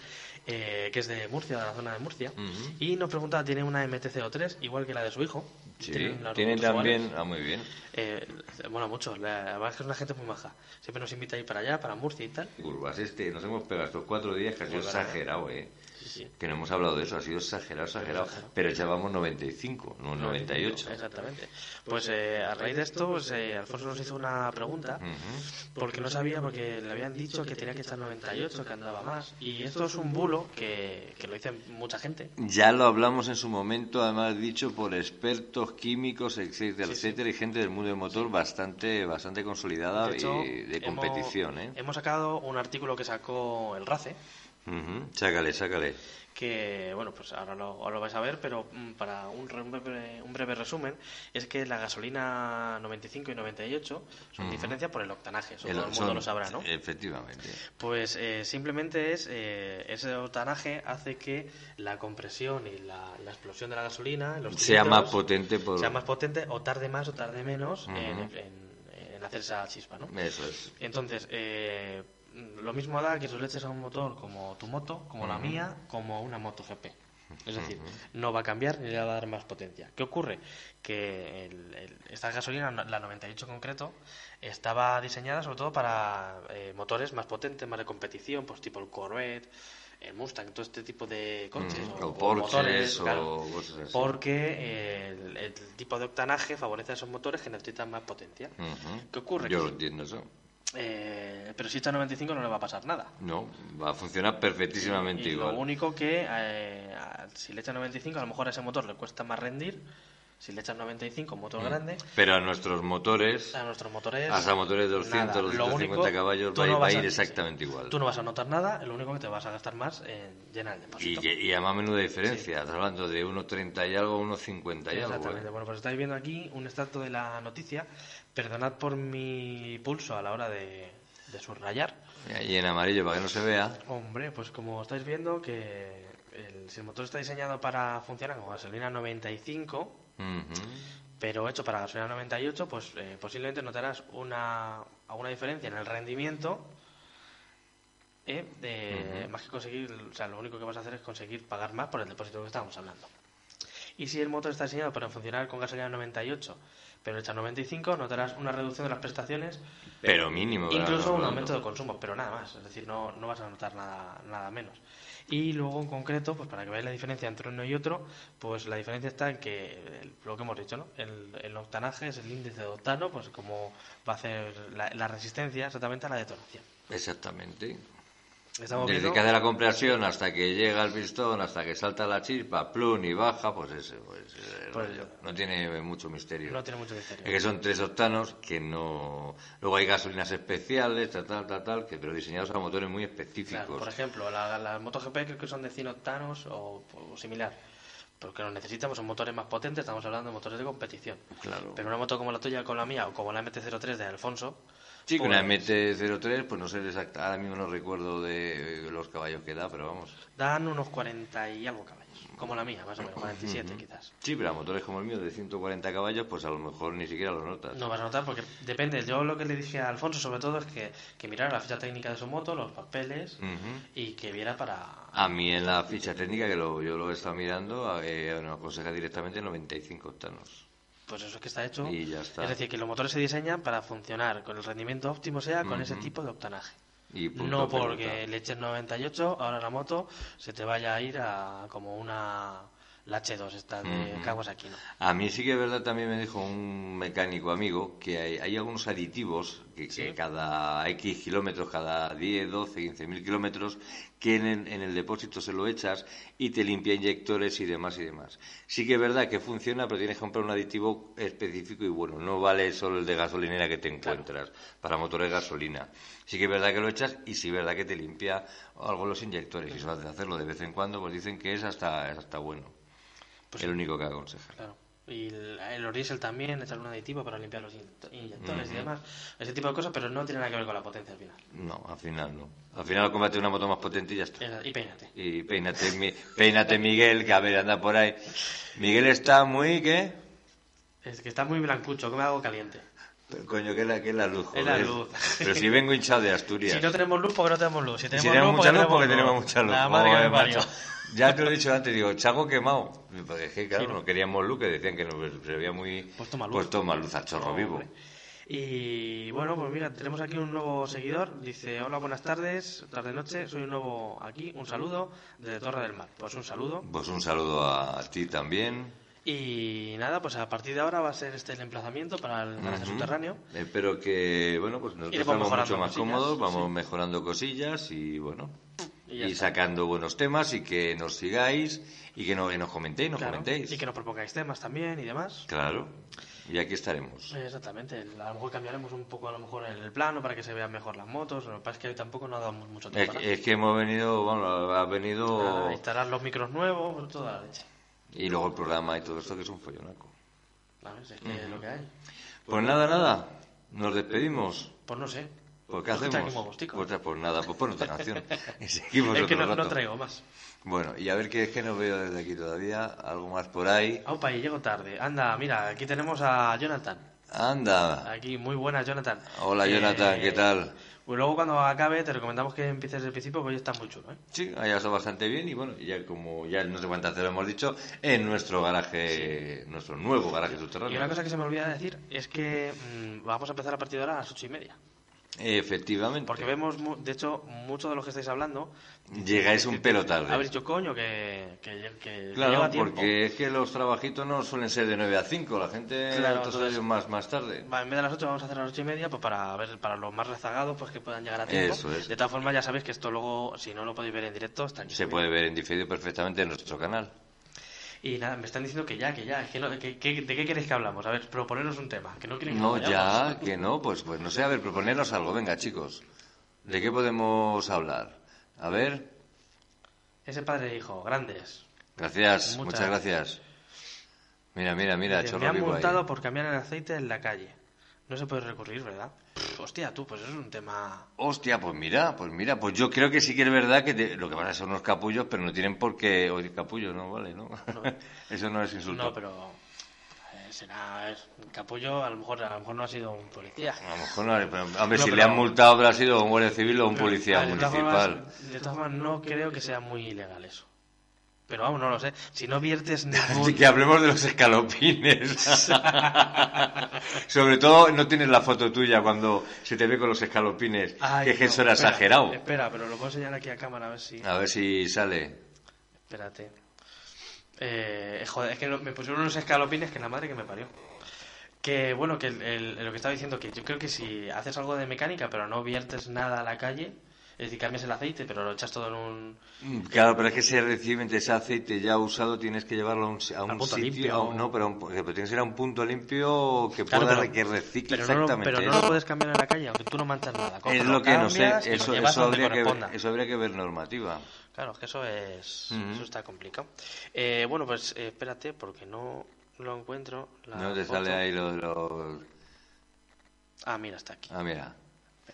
Speaker 1: eh, que es de Murcia, de la zona de Murcia, y nos pregunta, ¿tiene una MT-03 igual que la de su hijo?
Speaker 2: Sí, tiene también. Ah, muy bien.
Speaker 1: Eh, bueno, mucho, la, verdad es que es una gente muy maja. Siempre nos invita a ir para allá, para Murcia y tal.
Speaker 2: Curvas, este, nos hemos pegado estos cuatro días que ha exagerado, ¿eh?
Speaker 1: Sí, sí.
Speaker 2: Que no hemos hablado de eso, ha sido exagerado, exagerado.
Speaker 1: exagerado.
Speaker 2: Pero echábamos 95, no 98.
Speaker 1: Exactamente. Pues eh, a raíz de esto, pues, eh, Alfonso nos hizo una pregunta porque no sabía, porque le habían dicho que tenía que echar 98, que andaba más. Y esto es un bulo que, que lo dice mucha gente.
Speaker 2: Ya lo hablamos en su momento, además dicho por expertos químicos, etcétera,
Speaker 1: Sí,
Speaker 2: etcétera, y gente del mundo del motor bastante, bastante consolidada
Speaker 1: De hecho,
Speaker 2: y de
Speaker 1: hemos-
Speaker 2: competición, ¿eh?
Speaker 1: Hemos sacado un artículo que sacó el RACE,
Speaker 2: Ujú. Sácale, sácale.
Speaker 1: que, bueno, pues ahora lo, ahora lo vais a ver, pero mm, para un, un breve, un breve resumen, es que la gasolina 95 y 98 son
Speaker 2: Ujú.
Speaker 1: diferencias por el octanaje, eso
Speaker 2: El-
Speaker 1: todo el mundo
Speaker 2: son-
Speaker 1: lo sabrá, ¿no?
Speaker 2: Efectivamente.
Speaker 1: Pues eh, simplemente es eh, ese octanaje hace que la compresión y la, la explosión de la gasolina los
Speaker 2: Sea más potente por...
Speaker 1: sea más potente o tarde más o tarde menos en,
Speaker 2: Ujú.
Speaker 1: en- en hacer esa chispa, ¿no?
Speaker 2: Eso es.
Speaker 1: Entonces, eh, lo mismo da que tú le eches a un motor como tu moto, como la mía, como una moto GP. Es decir, no va a cambiar ni le va a dar más potencia. ¿Qué ocurre? Que el- el- esta gasolina, la 98 en concreto, estaba diseñada sobre todo para eh, motores más potentes, más de competición, pues tipo el Corvette, el Mustang, todo este tipo de coches.
Speaker 2: Mm,
Speaker 1: o,
Speaker 2: o Porsches
Speaker 1: motores,
Speaker 2: o
Speaker 1: claro. Porque el, el tipo de octanaje favorece a esos motores que necesitan más potencia. ¿Qué ocurre?
Speaker 2: Yo
Speaker 1: Que-
Speaker 2: lo entiendo eso.
Speaker 1: Eh, pero si echa 95 no le va a pasar nada.
Speaker 2: No, va a funcionar perfectísimamente
Speaker 1: Y
Speaker 2: igual.
Speaker 1: lo único que eh, si le echa 95 a lo mejor a ese motor le cuesta más rendir. Si le echas 95, un motor
Speaker 2: Mm.
Speaker 1: grande,
Speaker 2: Pero a nuestros motores,
Speaker 1: a nuestros motores...
Speaker 2: hasta motores de 200,
Speaker 1: nada. Lo
Speaker 2: 250
Speaker 1: único,
Speaker 2: caballos, va,
Speaker 1: no
Speaker 2: va a
Speaker 1: a-
Speaker 2: ir exactamente igual.
Speaker 1: Tú no vas a notar nada, lo único que te vas a gastar más en llenar el
Speaker 2: Y,
Speaker 1: depósito.
Speaker 2: que- y además menuda diferencia, estás hablando de 1,30 y algo, 1,50 y algo.
Speaker 1: Exactamente.
Speaker 2: ¿eh?
Speaker 1: Bueno, pues estáis viendo aquí un extracto de la noticia. Perdonad por mi pulso a la hora de, de subrayar.
Speaker 2: Y en amarillo para que no se vea.
Speaker 1: Hombre, pues como estáis viendo que el, si el motor está diseñado para funcionar con gasolina 95,
Speaker 2: Ujú.
Speaker 1: pero hecho para gasolina 98, pues eh, posiblemente notarás una, alguna diferencia en el rendimiento. eh, de-. Más que conseguir, o sea, lo único que vas a hacer es conseguir pagar más por el depósito que estábamos hablando. Y si el motor está diseñado para funcionar con gasolina 98, pero hecha 95, notarás una reducción de las prestaciones
Speaker 2: Pero mínimo.
Speaker 1: Incluso un aumento de consumo, pero nada más. Es decir, no, no vas a notar nada, nada menos. Y luego, en concreto, pues para que veáis la diferencia entre uno y otro, pues la diferencia está en que, lo que hemos dicho, ¿no? El, el octanaje es el índice de octano, pues como va a hacer la, la resistencia exactamente a la detonación.
Speaker 2: Exactamente.
Speaker 1: Estamos
Speaker 2: Desde
Speaker 1: viendo...
Speaker 2: que hace la compresión hasta que llega el pistón, hasta que salta la chispa, plum y baja, pues ese, pues, ese
Speaker 1: Pues
Speaker 2: no tiene mucho misterio.
Speaker 1: No tiene mucho misterio.
Speaker 2: Es que son tres octanos que no. Luego hay gasolinas especiales, tal, tal, tal, tal, que pero diseñados a motores muy específicos.
Speaker 1: Claro, por ejemplo, la- las MotoGP creo que son de 100 octanos o, o similar. Porque lo necesitamos son motores más potentes, estamos hablando de motores de competición.
Speaker 2: Claro.
Speaker 1: Pero una moto como la tuya, con la mía, o como la MT-03 de Alfonso,
Speaker 2: Sí, una
Speaker 1: pues,
Speaker 2: MT-03, pues no sé exacta, ahora mismo no recuerdo de los caballos que da, pero vamos.
Speaker 1: dan unos 40 y algo caballos. Como la mía, más o menos, 47 quizás.
Speaker 2: Sí, pero a motores como el mío de 140 caballos, pues a lo mejor ni siquiera lo notas.
Speaker 1: No vas a notar porque depende. Yo lo que le dije a Alfonso sobre todo es que, que mirara la ficha técnica de su moto, los papeles y que viera para...
Speaker 2: A mí en la ficha técnica, que lo, yo lo he estado mirando, eh, nos aconseja directamente 95 octanos.
Speaker 1: Pues eso es que está hecho.
Speaker 2: Y ya está.
Speaker 1: Es decir, que los motores se diseñan para funcionar con el rendimiento óptimo, sea con ese tipo de octanaje.
Speaker 2: Y
Speaker 1: No porque le eches 98, ahora la moto se te vaya a ir a como una la H2 esta de Kawasaki, ¿no?
Speaker 2: A mí sí que es verdad, también me dijo un mecánico amigo que hay, hay algunos aditivos que, que cada X kilómetros, cada 10, 12, 15 mil kilómetros, que en, el- en el depósito se lo echas y te limpia inyectores y demás y demás. Sí que es verdad que funciona, pero tienes que comprar un aditivo específico y bueno, no vale solo el de gasolinera que te encuentras para motores de gasolina. Sí que es verdad que lo echas y sí es verdad que te limpia algo los inyectores. Y eso hace hacerlo de vez en cuando, pues dicen que es hasta, es hasta bueno.
Speaker 1: Pues
Speaker 2: el único que aconseja.
Speaker 1: Claro. Y el, el también, echarle un aditivo para limpiar los inyecto- inyectores y demás. Ese tipo de cosas, pero no tiene nada que ver con la potencia al final.
Speaker 2: No, al final no. Al final cómprate una moto más potente y ya está.
Speaker 1: Es- Y peínate.
Speaker 2: Y peínate, mi- peínate Miguel, que a ver, anda por ahí. Miguel está muy, ¿qué?
Speaker 1: Es que está muy blancucho, come algo caliente.
Speaker 2: Pero, coño, que es la, que la luz,
Speaker 1: Es la luz.
Speaker 2: Pero si vengo hinchado de Asturias.
Speaker 1: Si no tenemos luz, porque no tenemos luz. Si
Speaker 2: Si
Speaker 1: tenemos,
Speaker 2: tenemos
Speaker 1: luz,
Speaker 2: mucha luz,
Speaker 1: porque
Speaker 2: porque tenemos mucha luz.
Speaker 1: La madre que
Speaker 2: Joder,
Speaker 1: me parió.
Speaker 2: Ya te lo he dicho antes, digo, chago quemado. Porque es que, claro,
Speaker 1: Sí, ¿no?
Speaker 2: no queríamos luz, que decían que no, se veía muy...
Speaker 1: Pues toma luz.
Speaker 2: Pues toma luz a chorro vivo.
Speaker 1: Y bueno, pues mira, tenemos aquí un nuevo seguidor. Dice, hola, buenas tardes, tarde-noche, soy un nuevo aquí, un saludo desde Torre del Mar. Pues un saludo.
Speaker 2: Pues un saludo a, ti también.
Speaker 1: Y nada, pues a partir de ahora va a ser este el emplazamiento para el garaje subterráneo.
Speaker 2: Espero que, bueno, pues nosotros estamos mucho más
Speaker 1: cosillas,
Speaker 2: cómodos, vamos
Speaker 1: sí.
Speaker 2: mejorando cosillas y, bueno,
Speaker 1: Y
Speaker 2: sacando buenos temas y que nos sigáis y que, no, que nos comentéis, nos
Speaker 1: Claro,
Speaker 2: comentéis.
Speaker 1: Y que nos propongáis temas también y demás.
Speaker 2: Claro, y aquí estaremos.
Speaker 1: Exactamente, a lo mejor cambiaremos un poco a lo mejor el plano para que se vean mejor las motos. Lo que pasa es que hoy tampoco nos damos mucho tiempo.
Speaker 2: es que hemos venido, bueno, ha venido
Speaker 1: nada. instalar los micros nuevos, toda la leche.
Speaker 2: y luego el programa y todo esto que es un follonaco.
Speaker 1: Que es lo que hay.
Speaker 2: Pues nada, nada, nos despedimos.
Speaker 1: Pues no sé.
Speaker 2: ¿Pues qué
Speaker 1: Pues
Speaker 2: hacemos?
Speaker 1: aquí huevos, tico.
Speaker 2: Pues, pues nada, pues pon otra canción. Y seguimos
Speaker 1: Es que
Speaker 2: otro
Speaker 1: no, traigo más.
Speaker 2: Bueno, y a ver qué es que no veo desde aquí todavía, algo más por ahí.
Speaker 1: Aupa, y llego tarde. Anda, mira, aquí tenemos a Jonathan.
Speaker 2: Anda.
Speaker 1: Aquí, muy buena, Jonathan.
Speaker 2: Hola, Jonathan, ¿qué tal?
Speaker 1: Pues luego cuando acabe te recomendamos que empieces desde el principio porque hoy está muy chulo, ¿eh?
Speaker 2: Sí, ha estado bastante bien y bueno, ya como ya no sé cuántas veces lo hemos dicho, en nuestro garaje, nuestro nuevo garaje
Speaker 1: Y
Speaker 2: subterráneo.
Speaker 1: una cosa que se me olvida decir es que mm, vamos a empezar a partir de ahora a las ocho y media.
Speaker 2: Efectivamente.
Speaker 1: Porque vemos, de hecho, muchos de los que estáis hablando
Speaker 2: Llegáis un pelo tarde.
Speaker 1: habéis dicho, coño, que, que, que
Speaker 2: Claro,
Speaker 1: lleva
Speaker 2: porque es que los trabajitos no suelen ser de 9 a 5, la gente
Speaker 1: Claro, entonces-
Speaker 2: más, más tarde.
Speaker 1: Va, en vez de las 8 vamos a hacer a las 8 y media pues para ver para los más rezagados pues que puedan llegar a tiempo.
Speaker 2: Eso es.
Speaker 1: De todas formas ya sabéis que esto luego, si no lo podéis ver en directo, está.
Speaker 2: Se puede ver en diferido perfectamente en nuestro canal.
Speaker 1: Y nada, me están diciendo que ya, que ya. que no- que- que- ¿De qué queréis que hablamos? A ver, proponeros un tema. Que no quieren que
Speaker 2: No, ya, que no, pues, pues no sé, a ver, proponernos algo, venga chicos. ¿De qué podemos hablar? A ver,
Speaker 1: Ese padre e hijo, grandes.
Speaker 2: gracias,
Speaker 1: Muchas
Speaker 2: muchas gracias. Mira, mira, mira,
Speaker 1: Dice,
Speaker 2: chorro
Speaker 1: me han
Speaker 2: ahí.
Speaker 1: multado por cambiar el aceite en la calle. No se puede recurrir, ¿verdad? Hostia, tú, pues eso es un tema...
Speaker 2: Hostia, pues mira, pues mira, pues yo creo que sí que es verdad que te- lo que van a ser unos capullos, pero no tienen por qué... Oye, capullo, no vale, ¿no? Eso no es insulto.
Speaker 1: No, pero... eh, será... es un capullo, a lo mejor a lo mejor no ha sido un policía.
Speaker 2: A lo mejor no, pero,
Speaker 1: No,
Speaker 2: si le han multado habrá sido un guardia civil o un policía
Speaker 1: todas
Speaker 2: municipal.
Speaker 1: formas- de todas formas, no creo que sea muy ilegal eso. Pero vamos, no lo sé. Si no viertes ningún...
Speaker 2: Así que hablemos de los escalopines. Sobre todo, no tienes la foto tuya cuando se te ve con los escalopines,
Speaker 1: Ay,
Speaker 2: que
Speaker 1: no,
Speaker 2: eso era
Speaker 1: espera,
Speaker 2: exagerado.
Speaker 1: Espera, pero lo puedo enseñar aquí a cámara a ver si...
Speaker 2: A ver si sale.
Speaker 1: Espérate. Eh, joder, es que me pusieron unos escalopines que la madre que me parió. Que bueno, que el- el- lo que estaba diciendo, que yo creo que si haces algo de mecánica pero no viertes nada a la calle, es decir, cambias el aceite pero lo echas todo en un...
Speaker 2: Mm, Claro, pero es que ese recipiente, ese aceite ya usado, tienes que llevarlo a un, a un
Speaker 1: punto
Speaker 2: sitio.
Speaker 1: limpio.
Speaker 2: a un- no, pero, a un- pero tienes que ir a un punto limpio que
Speaker 1: Claro,
Speaker 2: pueda
Speaker 1: pero-
Speaker 2: que recicle
Speaker 1: pero no, lo,
Speaker 2: exactamente.
Speaker 1: pero no
Speaker 2: eso.
Speaker 1: lo puedes cambiar en la calle, aunque tú no manchas nada. Coges,
Speaker 2: es lo que no sé,
Speaker 1: cambias y lo
Speaker 2: eso, eso, habría que ver, eso habría que ver normativa.
Speaker 1: Claro, es que eso es
Speaker 2: Ujú.
Speaker 1: eso está complicado. Eh, bueno, pues eh, espérate, porque no lo encuentro. la
Speaker 2: no te
Speaker 1: foto.
Speaker 2: sale ahí lo de los...
Speaker 1: Ah, mira, está aquí.
Speaker 2: Ah, mira.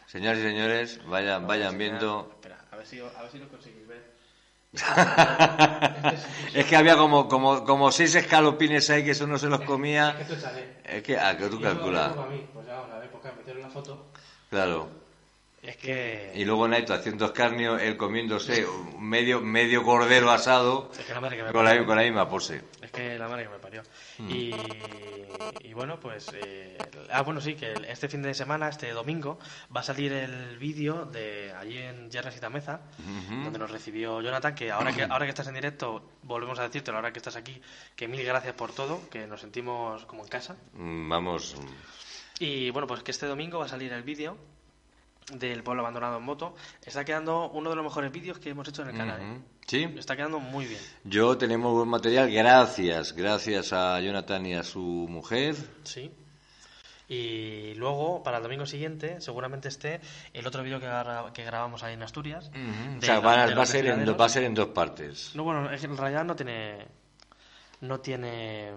Speaker 2: Señores y señores, vayan, vayan viendo.
Speaker 1: Espera, a ver si, a ver si lo conseguís ver.
Speaker 2: Es que había como, como, como seis escalopines ahí que eso no se los comía.
Speaker 1: Esto sale.
Speaker 2: Es que, ah, que tú calculas.
Speaker 1: Pues foto.
Speaker 2: Claro.
Speaker 1: Es que...
Speaker 2: Y luego Naito haciendo escarnio, él comiéndose medio, medio cordero asado
Speaker 1: Es que la madre que me
Speaker 2: con la,
Speaker 1: parió.
Speaker 2: con la misma pose.
Speaker 1: Es que la madre que me parió.
Speaker 2: Mm.
Speaker 1: Y, y bueno, pues... eh, ah, bueno, sí, que este fin de semana, este domingo, va a salir el vídeo de allí en Yernes y Tameza, donde nos recibió Jonathan, que ahora, que ahora que estás en directo, volvemos a decirte, ahora que estás aquí, que mil gracias por todo, que nos sentimos como en casa.
Speaker 2: Mm, Vamos,
Speaker 1: Y bueno, pues que este domingo va a salir el vídeo del pueblo abandonado en moto. Está quedando uno de los mejores vídeos que hemos hecho en el canal. ¿eh?
Speaker 2: ¿Sí?
Speaker 1: Está quedando muy bien.
Speaker 2: Yo tenemos buen material, gracias, gracias a Jonathan y a su mujer.
Speaker 1: Sí. Y luego, para el domingo siguiente, seguramente esté el otro vídeo que, gra- que grabamos ahí en Asturias.
Speaker 2: O sea, va, ser en, va a ser en dos partes.
Speaker 1: No, bueno, en realidad no tiene... No tiene...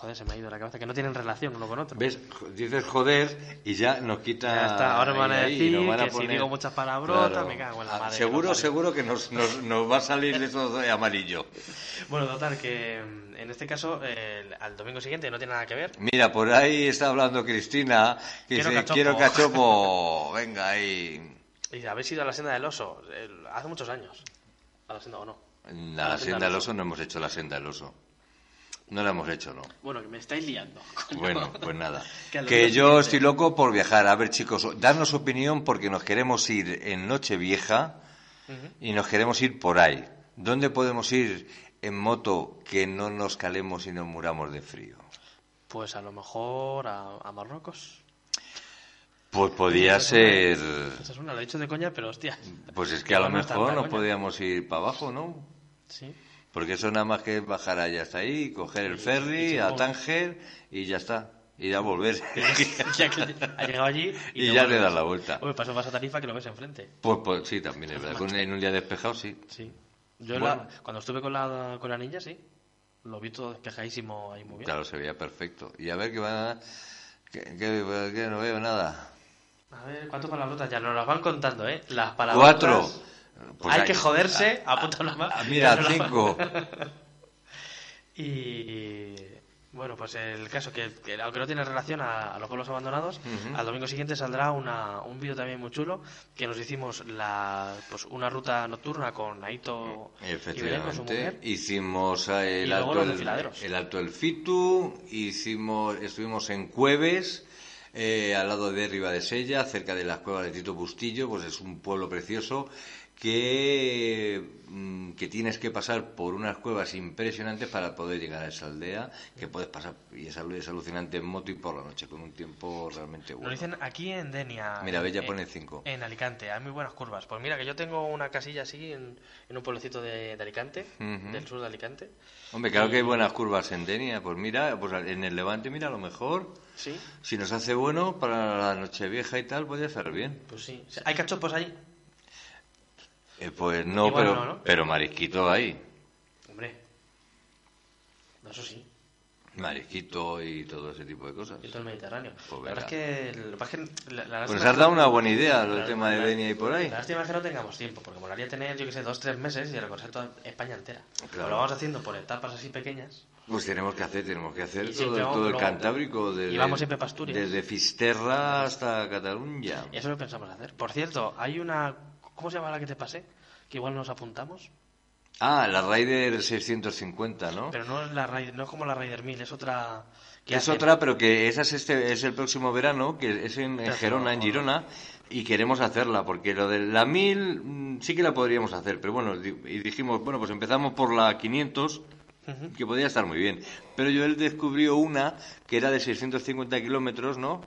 Speaker 1: Joder, se me ha ido la cabeza. Que no tienen relación uno con otro.
Speaker 2: ¿Ves? Dices joder y ya nos quita.
Speaker 1: Ya está, ahora me van a decir
Speaker 2: van a
Speaker 1: que si digo muchas palabrotas, me cago en la
Speaker 2: Ah,
Speaker 1: madre
Speaker 2: Seguro, seguro que nos, nos, nos va a salir eso de amarillo.
Speaker 1: Bueno, total, que mm, en este caso, el- al domingo siguiente no tiene nada que ver.
Speaker 2: Mira, por ahí está hablando Cristina, que
Speaker 1: Quiero
Speaker 2: dice,
Speaker 1: cachopo.
Speaker 2: quiero cachopo, venga ahí.
Speaker 1: Y habéis ido a la senda del oso hace muchos años. A la senda o no.
Speaker 2: En la, senda del oso no hemos hecho la senda del oso. No la hemos hecho, ¿no?
Speaker 1: Bueno, que me estáis liando. coño.
Speaker 2: Bueno, pues nada.
Speaker 1: Que
Speaker 2: yo estoy loco por viajar. A ver, chicos, darnos opinión porque nos queremos ir en Nochevieja
Speaker 1: Ujú.
Speaker 2: y nos queremos ir por ahí. ¿Dónde podemos ir en moto que no nos calemos y nos muramos de frío?
Speaker 1: Pues a lo mejor a, a Marruecos.
Speaker 2: Pues podía ser...
Speaker 1: Esa es una, lo he dicho de coña, pero hostia.
Speaker 2: Pues es que a lo
Speaker 1: no
Speaker 2: mejor
Speaker 1: coña.
Speaker 2: podíamos ir para abajo, ¿no?
Speaker 1: Sí.
Speaker 2: Porque eso nada más que bajar allá hasta ahí, coger el ferry
Speaker 1: y
Speaker 2: a. Tánger y ya está. Y ya volver.
Speaker 1: ya que ha llegado allí y,
Speaker 2: ya
Speaker 1: vuelves.
Speaker 2: le das la vuelta.
Speaker 1: Hombre, pasó vas a Tarifa que lo ves enfrente.
Speaker 2: Pues, pues sí, también es verdad. Con- En un día despejado, sí.
Speaker 1: Sí. Yo
Speaker 2: Bueno.
Speaker 1: la- cuando estuve con la, con la ninja, sí. Lo vi todo despejadísimo ahí muy bien.
Speaker 2: Claro, se veía perfecto. Y a ver qué va... Que, que- que no veo nada.
Speaker 1: A ver, ¿cuántas palabrotas ya? Nos las van contando, ¿eh? Las palabrotas.
Speaker 2: Cuatro. Pues
Speaker 1: hay
Speaker 2: hay-
Speaker 1: que joderse, apunta una más.
Speaker 2: Ah, Mira,
Speaker 1: Pero no-
Speaker 2: cinco.
Speaker 1: Y bueno, pues el caso que, que aunque no tiene relación a, a los pueblos abandonados, al domingo siguiente saldrá una, un vídeo también muy chulo que nos hicimos la, pues una ruta nocturna con Aito y Belén, con su
Speaker 2: Efectivamente.
Speaker 1: mujer.
Speaker 2: Hicimos eh, el
Speaker 1: Y
Speaker 2: alto
Speaker 1: desfiladeros.
Speaker 2: el alto del Fitu, hicimos, estuvimos en Cueves, eh, al lado de Riva de Sella, cerca de las cuevas de Tito Bustillo, pues es un pueblo precioso que, mm, que tienes que pasar por unas cuevas impresionantes para poder llegar a esa aldea, que puedes pasar, y es, es alucinante en moto y por la noche, con un tiempo realmente bueno.
Speaker 1: dicen aquí en Denia.
Speaker 2: Mira, Bella pone cinco.
Speaker 1: En Alicante, hay muy buenas curvas. Pues mira, que yo tengo una casilla así en, en un pueblecito de, de Alicante, del sur de Alicante.
Speaker 2: Hombre, claro que hay buenas curvas en Denia, pues mira, pues en el Levante, mira, a lo mejor...
Speaker 1: Sí,
Speaker 2: Si nos hace bueno para la noche vieja y tal, podría estar bien.
Speaker 1: pues sí. ¿Hay cachopos ahí?
Speaker 2: Eh, pues no,
Speaker 1: Igual
Speaker 2: pero,
Speaker 1: no, ¿no?
Speaker 2: pero marisquito hay.
Speaker 1: Hombre. No, eso sí.
Speaker 2: Marisquito y todo ese tipo de cosas.
Speaker 1: Y todo el Mediterráneo.
Speaker 2: Pues
Speaker 1: la verdad es que, lo la, la
Speaker 2: Pues nos has dado una buena idea,
Speaker 1: la-
Speaker 2: el tema de Denia y por ahí.
Speaker 1: La lástima es que no tengamos tiempo, porque molaría tener, yo que sé, dos, tres meses y recorrer toda España entera.
Speaker 2: Claro.
Speaker 1: Lo vamos haciendo por etapas así pequeñas.
Speaker 2: Pues tenemos que hacer, tenemos que hacer todo,
Speaker 1: siempre vamos
Speaker 2: todo el Cantábrico, desde,
Speaker 1: y vamos siempre
Speaker 2: desde Fisterra hasta Cataluña.
Speaker 1: Y eso es lo pensamos hacer. Por cierto, hay una... ¿Cómo se llama la que te pasé? Que igual nos apuntamos.
Speaker 2: Ah, la Raider 650, ¿no?
Speaker 1: Pero no es, la Raider, no es como la Raider 1000, es otra... que
Speaker 2: Es otra, pero que esa es, este, es el próximo verano, que es en, Gerona, en Girona, y queremos hacerla, porque lo de la 1000 mm, sí que la podríamos hacer, pero bueno, y dijimos, bueno, pues empezamos por la 500,
Speaker 1: Ujú.
Speaker 2: que podría estar muy bien. Pero yo él descubrió una que era de 650 kilómetros, ¿no?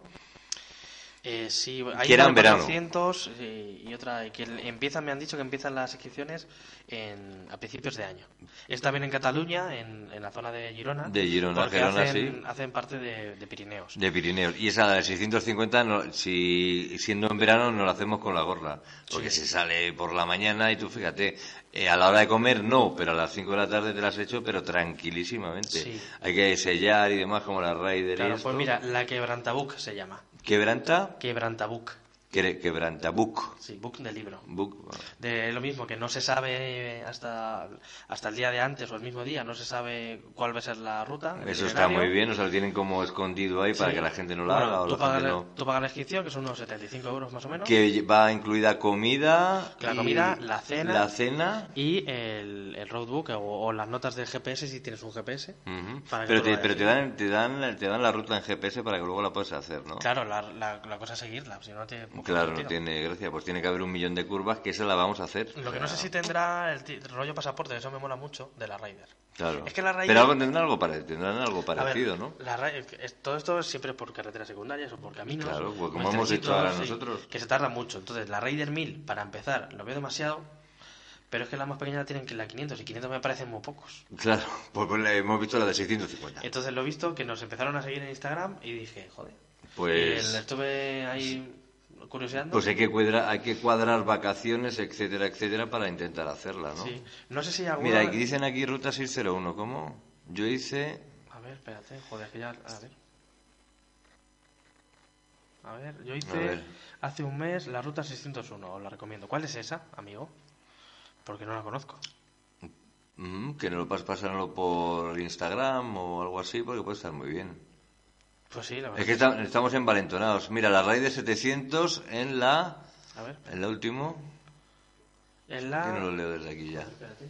Speaker 1: Eh, sí, hay
Speaker 2: Que
Speaker 1: una
Speaker 2: verano.
Speaker 1: 400 y, y otra y que empiezan, me han dicho que empiezan las inscripciones en, a principios de año. Es también en Cataluña, en, en la zona de Girona.
Speaker 2: De Girona, Gerona,
Speaker 1: hacen,
Speaker 2: sí.
Speaker 1: hacen parte de, de Pirineos.
Speaker 2: De Pirineos. Y esa de 650, no- si siendo en verano, no la hacemos con la gorra. Porque se sale por la mañana y tú fíjate, eh, a la hora de comer no, pero a las 5 de la tarde te la has hecho, pero tranquilísimamente.
Speaker 1: Sí.
Speaker 2: Hay que sellar y demás, como la Raider y
Speaker 1: Claro,
Speaker 2: esto.
Speaker 1: pues mira, la Quebrantabuc se llama.
Speaker 2: Quebranta,
Speaker 1: Quebrantabuc.
Speaker 2: Que, quebrantabuc.
Speaker 1: Sí, book de libro.
Speaker 2: Book.
Speaker 1: De lo mismo, que no se sabe hasta, hasta el día de antes o el mismo día, no se sabe cuál va a ser la ruta.
Speaker 2: Eso está muy bien, o sea, lo tienen como escondido ahí para que la gente no lo
Speaker 1: Bueno,
Speaker 2: haga. O
Speaker 1: tú,
Speaker 2: la
Speaker 1: pagas,
Speaker 2: gente no-
Speaker 1: tú pagas la inscripción, que son unos 75 euros más o menos.
Speaker 2: Que va incluida comida.
Speaker 1: La comida, la cena.
Speaker 2: La cena.
Speaker 1: Y el, el roadbook o, o las notas del GPS si tienes un GPS. Para
Speaker 2: Pero, te, pero te, dan, te, dan, te dan la ruta en GPS para que luego la puedas hacer, ¿no?
Speaker 1: Claro, la, la, la cosa es seguirla, si no tiene
Speaker 2: Claro, no tiene gracia. Pues tiene que haber un millón de curvas que esa la vamos a hacer.
Speaker 1: Lo que no sé si tendrá el, rollo pasaporte, eso me mola mucho, de la Raider.
Speaker 2: Claro.
Speaker 1: Es que la Ryder-
Speaker 2: Pero algo, tendrán, algo pare- tendrán algo
Speaker 1: ver,
Speaker 2: parecido, ¿no?
Speaker 1: la Ra- todo esto es siempre por carreteras secundarias o por caminos.
Speaker 2: Claro, pues como hemos hecho ahora nosotros.
Speaker 1: Que se tarda mucho. Entonces, la Raider 1000, para empezar, lo veo demasiado. Pero es que la más pequeña la tienen que la 500 y 500 me parecen muy pocos.
Speaker 2: Claro, pues hemos visto la de 650.
Speaker 1: Entonces lo he visto que nos empezaron a seguir en Instagram y dije, joder.
Speaker 2: Pues-
Speaker 1: estuve ahí curioseando.
Speaker 2: Pues hay que, cuadrar, hay que cuadrar vacaciones, etcétera, etcétera, para intentar hacerla, ¿no?
Speaker 1: Sí. No sé si alguna...
Speaker 2: Mira, aquí dicen aquí ruta 601, ¿cómo? Yo hice...
Speaker 1: A ver, espérate, joder, que ya... A ver. A ver, yo hice
Speaker 2: ver.
Speaker 1: hace un mes la ruta 601, os la recomiendo. ¿Cuál es esa, amigo? Porque no la conozco.
Speaker 2: mm, que no lo pas pasarlo por Instagram o algo así, porque puede estar muy bien.
Speaker 1: Pues sí, la verdad.
Speaker 2: Es que esta- estamos envalentonados. Mira, la raíz de 700 en la...
Speaker 1: A ver,
Speaker 2: En la último...
Speaker 1: en la...
Speaker 2: Que no lo leo desde aquí ya.
Speaker 1: Espérate.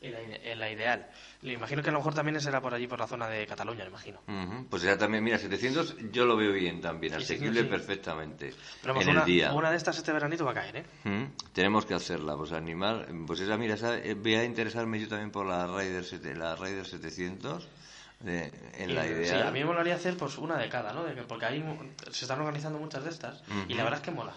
Speaker 1: En la, en la ideal. Le imagino que a lo mejor también será por allí, por la zona de Cataluña, me imagino.
Speaker 2: Pues ya también, mira, 700 yo lo veo bien también,
Speaker 1: Sí,
Speaker 2: asequible
Speaker 1: sí.
Speaker 2: perfectamente.
Speaker 1: Pero
Speaker 2: en
Speaker 1: una,
Speaker 2: el día.
Speaker 1: una de estas este veranito va a caer, ¿eh?
Speaker 2: Tenemos que hacerla, pues animal, pues esa, mira, esa, eh, voy a interesarme yo también por la Raider, la Raider 700, de- en la idea.
Speaker 1: Sí, a mí me molaría hacer pues una de cada, ¿no? De que- porque ahí se están organizando muchas de estas y la verdad es que mola.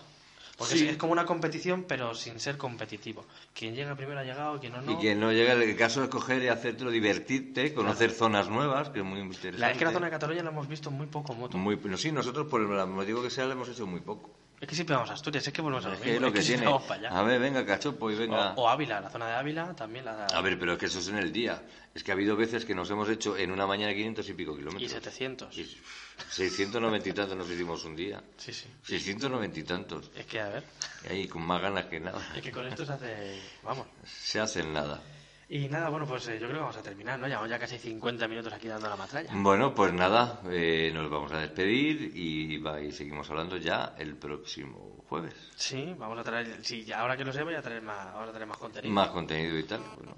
Speaker 1: Porque
Speaker 2: Sí.
Speaker 1: es, es como una competición, pero sin ser competitivo. Quien llega primero ha llegado, quien no, no.
Speaker 2: Y que no llega el caso de coger y hacértelo, divertirte, conocer zonas nuevas, que es muy interesante.
Speaker 1: La, es que la zona de Cataluña la hemos visto muy poco moto.
Speaker 2: Muy, no, sí, nosotros por el motivo que sea la hemos hecho muy poco.
Speaker 1: Es que siempre vamos a Asturias, es que volvemos a lo
Speaker 2: Es
Speaker 1: mismo.
Speaker 2: que es lo
Speaker 1: es
Speaker 2: que tiene.
Speaker 1: vamos para allá.
Speaker 2: A ver, venga, cachopo, y venga.
Speaker 1: O, o Ávila, la zona de Ávila también la
Speaker 2: A ver, pero es que eso es en el día. Es que ha habido veces que nos hemos hecho en una mañana 500 y pico kilómetros.
Speaker 1: y 700.
Speaker 2: Y 690 y tantos nos hicimos un día.
Speaker 1: Sí, sí.
Speaker 2: 690 y tantos.
Speaker 1: Es que, a ver,
Speaker 2: Y ahí con más ganas que nada.
Speaker 1: es que con esto se hace... Vamos.
Speaker 2: Se hacen nada.
Speaker 1: Y nada, bueno, pues eh, yo creo que vamos a terminar, ¿no? Llevamos ya casi 50 minutos aquí dando la matralla.
Speaker 2: Bueno, pues nada, eh, nos vamos a despedir y, va, y seguimos hablando ya el próximo jueves.
Speaker 1: Sí, vamos a traer... Sí, ya ahora que lo sé voy a traer más, vamos a traer más contenido.
Speaker 2: Más contenido y tal. Bueno,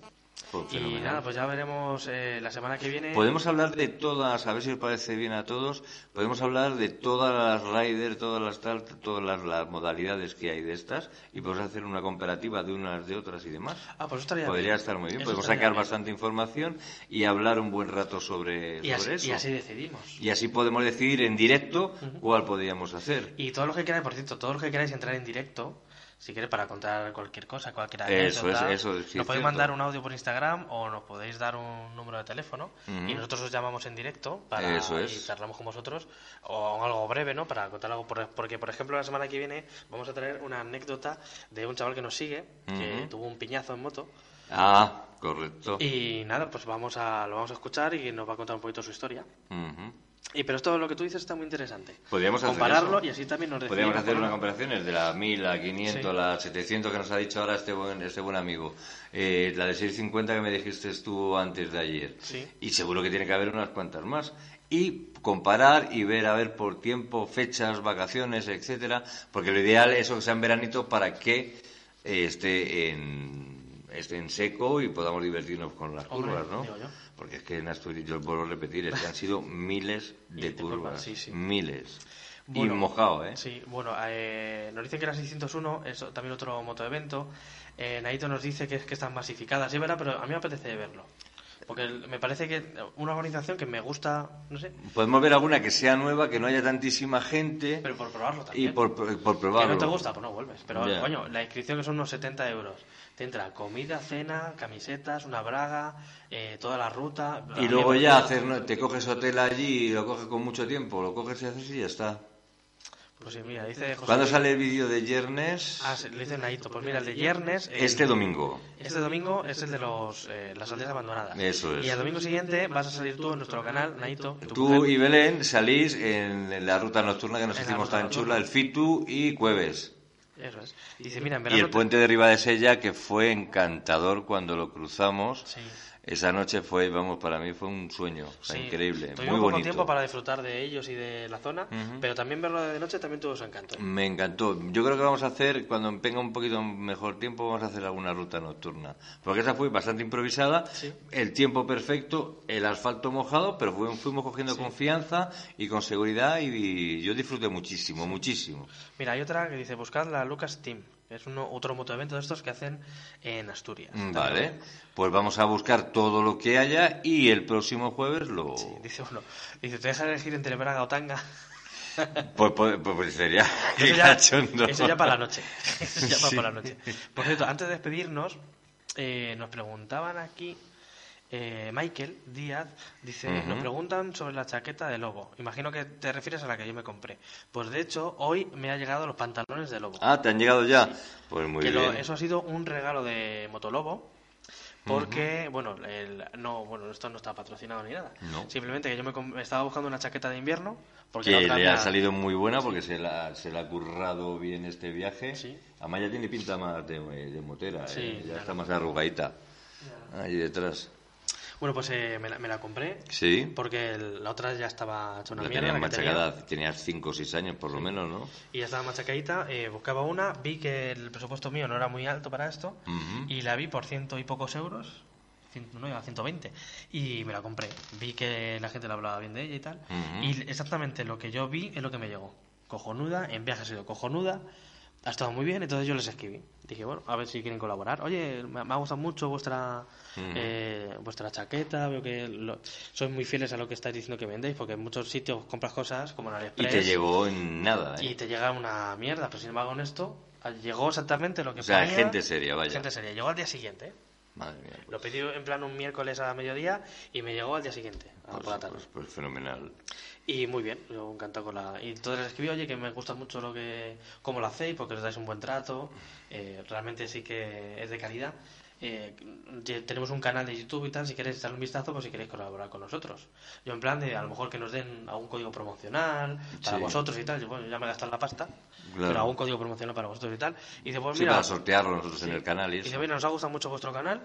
Speaker 2: pues
Speaker 1: Y nada, pues ya veremos eh, la semana que viene.
Speaker 2: Podemos hablar de todas, a ver si os parece bien a todos, podemos hablar de todas las riders, todas las tal, todas las, las modalidades que hay de estas y podemos hacer una comparativa de unas de otras y demás.
Speaker 1: Ah, pues estaría
Speaker 2: Podría
Speaker 1: bien.
Speaker 2: estar muy bien,
Speaker 1: Eso
Speaker 2: podemos sacar
Speaker 1: bien.
Speaker 2: bastante información y hablar un buen rato sobre,
Speaker 1: y así,
Speaker 2: sobre eso.
Speaker 1: y así decidimos.
Speaker 2: Y así podemos decidir en directo cuál podríamos hacer.
Speaker 1: Y todos los que queráis, por cierto, todos los que queráis entrar en directo, si queréis para contar cualquier cosa, cualquier
Speaker 2: Eso es, eso es, sí,
Speaker 1: nos podéis mandar un audio por Instagram o nos podéis dar un número de teléfono y nosotros os llamamos en directo para
Speaker 2: Eso es.
Speaker 1: y charlamos con vosotros o algo breve, ¿no? Para contar algo por- porque por ejemplo la semana que viene vamos a traer una anécdota de un chaval que nos sigue que tuvo un piñazo en moto
Speaker 2: Ah, correcto.
Speaker 1: y nada, pues vamos a lo vamos a escuchar y nos va a contar un poquito su historia.
Speaker 2: Ujú.
Speaker 1: Y pero esto lo que tú dices está muy interesante.
Speaker 2: Podríamos hacer
Speaker 1: Compararlo
Speaker 2: eso.
Speaker 1: y así también nos.
Speaker 2: Podríamos hacer una comparación de la 1000, la 500,
Speaker 1: Sí.
Speaker 2: la 700 que nos ha dicho ahora este buen, este buen amigo. Eh, la de 650 que me dijiste tú antes de ayer.
Speaker 1: Sí.
Speaker 2: Y seguro que tiene que haber unas cuantas más. Y comparar y ver, a ver, por tiempo, fechas, vacaciones, etcétera. Porque lo ideal es que sea en veranito para que eh, esté en, esté en seco y podamos divertirnos con las
Speaker 1: Hombre,
Speaker 2: curvas, ¿no? Porque es que en Asturias, yo vuelvo a repetir, es que han sido miles de
Speaker 1: curvas,
Speaker 2: curvas.
Speaker 1: sí, sí.
Speaker 2: Miles.
Speaker 1: Bueno,
Speaker 2: y mojado, ¿eh?
Speaker 1: Sí, bueno, eh, nos dicen que la 601 es también otro motoevento. Eh, Naito nos dice que, es que están masificadas, sí, verdad, pero a mí me apetece verlo. Porque me parece que una organización que me gusta, no sé,
Speaker 2: Podemos ver alguna que sea nueva, que no haya tantísima gente
Speaker 1: pero por probarlo
Speaker 2: y
Speaker 1: también.
Speaker 2: por, por, por
Speaker 1: que
Speaker 2: probarlo.
Speaker 1: no te gusta, pues no vuelves. Pero, coño, la inscripción que son unos 70 euros. Te entra comida, cena, camisetas, una braga, eh, toda la ruta.
Speaker 2: Y luego ya hacer, ¿no? te coges hotel allí y lo coges con mucho tiempo, lo coges y haces y ya está.
Speaker 1: Pues sí, mira, dice José
Speaker 2: ¿Cuándo
Speaker 1: Luis-
Speaker 2: sale el vídeo de Yernes?
Speaker 1: Ah, sí, lo dice Naito. Pues mira, el de Viernes...
Speaker 2: Este domingo.
Speaker 1: Este domingo es el de los, eh, las aldeas abandonadas.
Speaker 2: Eso es.
Speaker 1: Y el domingo siguiente vas a salir tú en nuestro canal, Naito.
Speaker 2: Tú
Speaker 1: mujer.
Speaker 2: y Belén salís en la ruta nocturna que nos
Speaker 1: En
Speaker 2: hicimos tan
Speaker 1: nocturna.
Speaker 2: chula, el Fitu y Cueves.
Speaker 1: Eso es. Y dice, mira, en
Speaker 2: Y
Speaker 1: verano...
Speaker 2: el
Speaker 1: te-
Speaker 2: puente de Ribadesella, que fue encantador cuando lo cruzamos.
Speaker 1: Sí.
Speaker 2: Esa noche fue, vamos, para mí fue un sueño,
Speaker 1: Sí.
Speaker 2: increíble, muy
Speaker 1: poco
Speaker 2: bonito.
Speaker 1: tiempo para disfrutar de ellos y de la zona, pero también verlo de noche también tuvo su encanto.
Speaker 2: Me encantó. Yo creo que vamos a hacer, cuando venga un poquito mejor tiempo, vamos a hacer alguna ruta nocturna. Porque esa fue bastante improvisada,
Speaker 1: Sí.
Speaker 2: el tiempo perfecto, el asfalto mojado, pero fu- fuimos cogiendo confianza y con seguridad y, y yo disfruté muchísimo, muchísimo.
Speaker 1: Mira, hay otra que dice, buscad la Lucas Team. Es uno, otro motoevento de estos que hacen en Asturias.
Speaker 2: Mm,
Speaker 1: También.
Speaker 2: Vale, pues vamos a buscar todo lo que haya y el próximo jueves lo...
Speaker 1: Sí, dice uno, dice, te dejas elegir entre Braga o Tanga.
Speaker 2: Pues, pues- pues sería...
Speaker 1: Eso ya,
Speaker 2: cachondo.
Speaker 1: eso ya para la noche. Eso ya
Speaker 2: Sí.
Speaker 1: para la noche. Por cierto, antes de despedirnos, eh, nos preguntaban aquí, eh, Michael Díaz, dice,
Speaker 2: Ujú.
Speaker 1: nos preguntan sobre la chaqueta de lobo. Imagino que te refieres a la que yo me compré. Pues de hecho, hoy me ha llegado los pantalones de lobo.
Speaker 2: Ah, ¿te han llegado ya? Pues muy
Speaker 1: que lo-
Speaker 2: bien.
Speaker 1: eso ha sido un regalo de Motolobo. Porque, bueno, el, no, bueno, esto no está patrocinado ni nada.
Speaker 2: No.
Speaker 1: Simplemente que yo me estaba buscando una chaqueta de invierno. Porque
Speaker 2: Que le ha salido muy buena porque se la, se la ha currado bien este viaje.
Speaker 1: Sí.
Speaker 2: Además ya tiene pinta más de, de motera,
Speaker 1: Sí,
Speaker 2: ¿eh? ya
Speaker 1: claro.
Speaker 2: está más arrugadita. Ahí detrás.
Speaker 1: Bueno, pues eh, me, la, me la compré.
Speaker 2: Sí.
Speaker 1: Porque el- la otra ya estaba hecha una
Speaker 2: La
Speaker 1: mierda.
Speaker 2: tenías
Speaker 1: la que tenía,
Speaker 2: machacada, tenías 5 o 6 años por lo menos, ¿no?
Speaker 1: y ya estaba machacadita. eh, buscaba una, vi que el presupuesto mío no era muy alto para esto. Y la vi por ciento y pocos euros. no, iba a 120. Y me la compré. Vi que la gente le hablaba bien de ella y tal. Y exactamente lo que yo vi es lo que me llegó. Cojonuda, en viaje ha sido cojonuda. Ha estado muy bien, entonces yo les escribí. Dije, bueno, a ver si quieren colaborar. Oye, me, me ha gustado mucho vuestra eh, vuestra chaqueta. Veo que lo- sois muy fieles a lo que estáis diciendo que vendéis, porque en muchos sitios compras cosas como en
Speaker 2: Y
Speaker 1: AliExpress
Speaker 2: te llegó en nada, ¿eh?
Speaker 1: y te llega una mierda. Pero sin embargo, en esto llegó exactamente lo que
Speaker 2: O sea,
Speaker 1: ponía.
Speaker 2: gente seria, vaya.
Speaker 1: Gente seria. Llegó al día siguiente. ¿eh?
Speaker 2: Madre mía. pues-
Speaker 1: Lo pedí en plan un miércoles a mediodía y me llegó al día siguiente, a
Speaker 2: Pues,
Speaker 1: por la tarde.
Speaker 2: pues- pues fenomenal.
Speaker 1: Y muy bien, yo encantado con la... Y entonces les escribí, oye, que me gusta mucho lo que... cómo lo hacéis, porque os dais un buen trato, eh, realmente sí que es de calidad. Eh, tenemos un canal de YouTube y tal, si queréis echarle un vistazo, pues si queréis colaborar con nosotros. Yo en plan de, a lo mejor que nos den algún código promocional para
Speaker 2: Sí.
Speaker 1: vosotros y tal, yo bueno, ya me he gastado la pasta,
Speaker 2: Claro.
Speaker 1: pero algún código promocional para vosotros y tal. Y dice, pues
Speaker 2: Sí,
Speaker 1: mira...
Speaker 2: para sortearlo nosotros en el canal y
Speaker 1: Y dice, mira, nos ha gustado mucho vuestro canal.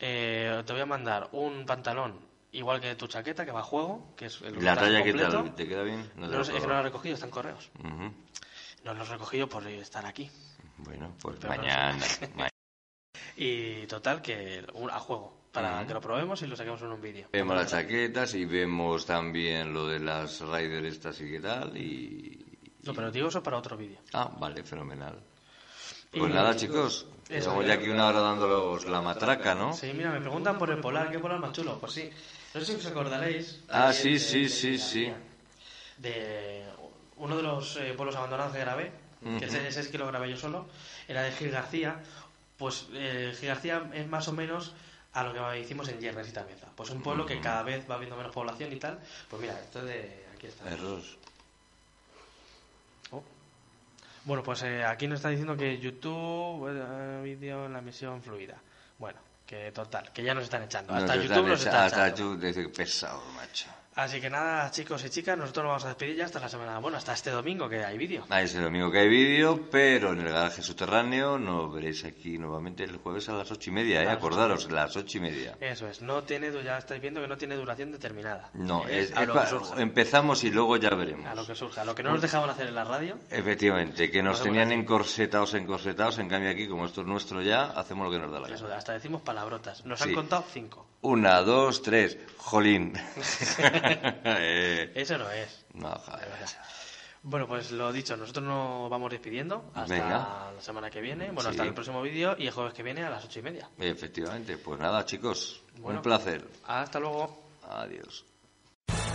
Speaker 1: eh, te voy a mandar un pantalón igual que tu chaqueta, que va a juego, que es el
Speaker 2: ¿La
Speaker 1: traje
Speaker 2: raya qué
Speaker 1: completo.
Speaker 2: tal? ¿Te queda bien? te
Speaker 1: No,
Speaker 2: lo
Speaker 1: sé, es que no lo he recogido, está en correos. No lo he recogido por estar aquí.
Speaker 2: Bueno, pues
Speaker 1: Pero no
Speaker 2: mañana. ma-
Speaker 1: Y total, que a juego, para que lo probemos y lo saquemos en un vídeo.
Speaker 2: Vemos las chaquetas y vemos también lo de las Rider estas y qué tal y...
Speaker 1: No, pero digo eso para otro vídeo.
Speaker 2: Ah, vale, fenomenal.
Speaker 1: Y-
Speaker 2: Pues nada, chicos, estamos ya aquí una hora dándolos la matraca, ¿no?
Speaker 1: Sí, mira, me preguntan por el polar, ¿qué polar más chulo? Pues sí, no sé si os acordaréis.
Speaker 2: Ah,
Speaker 1: de-
Speaker 2: sí,
Speaker 1: de-
Speaker 2: sí,
Speaker 1: de-
Speaker 2: sí,
Speaker 1: de-
Speaker 2: sí.
Speaker 1: De uno de los eh, pueblos abandonados que grabé, que ese, ese sí que lo grabé yo solo, era de Gil García. Pues eh, Gil García es más o menos a lo que hicimos en Yernes y Tameza. Pues un pueblo que cada vez va habiendo menos población y tal. Pues mira, esto es de. Aquí está. Oh. Bueno, pues eh, aquí nos está diciendo que YouTube, eh, vídeo en la misión fluida. Bueno, que total, que ya nos están echando. Hasta
Speaker 2: Nos
Speaker 1: YouTube
Speaker 2: están
Speaker 1: nos
Speaker 2: echa-
Speaker 1: está
Speaker 2: Hasta
Speaker 1: echando.
Speaker 2: YouTube que pesado, macho.
Speaker 1: Así que nada, chicos y chicas, nosotros nos vamos a despedir ya hasta la semana. Bueno, hasta este domingo que hay vídeo.
Speaker 2: Ah, es el domingo que hay vídeo, pero en el garaje subterráneo nos veréis aquí nuevamente el jueves a las ocho y media, ¿eh? Acordaros, las ocho y media.
Speaker 1: Eso es, no tiene, ya estáis viendo que no tiene duración determinada.
Speaker 2: No, es,
Speaker 1: a
Speaker 2: es empezamos y luego ya veremos.
Speaker 1: A lo que surja. A lo que no nos dejaban hacer en la radio,
Speaker 2: Efectivamente, que nos tenían encorsetados, encorsetados, en cambio aquí, como esto es nuestro ya, hacemos lo que nos da la
Speaker 1: eso,
Speaker 2: gana.
Speaker 1: hasta decimos palabrotas. Nos
Speaker 2: Sí.
Speaker 1: han contado cinco.
Speaker 2: Una, dos, tres, jolín. Eh,
Speaker 1: Eso no es.
Speaker 2: no, joder.
Speaker 1: Bueno, pues lo dicho, nosotros nos vamos despidiendo hasta
Speaker 2: Venga.
Speaker 1: la semana que viene. Bueno,
Speaker 2: Sí.
Speaker 1: hasta el próximo vídeo y el jueves que viene a las ocho y media.
Speaker 2: Efectivamente, pues nada, chicos,
Speaker 1: Bueno.
Speaker 2: un placer.
Speaker 1: Hasta luego.
Speaker 2: Adiós.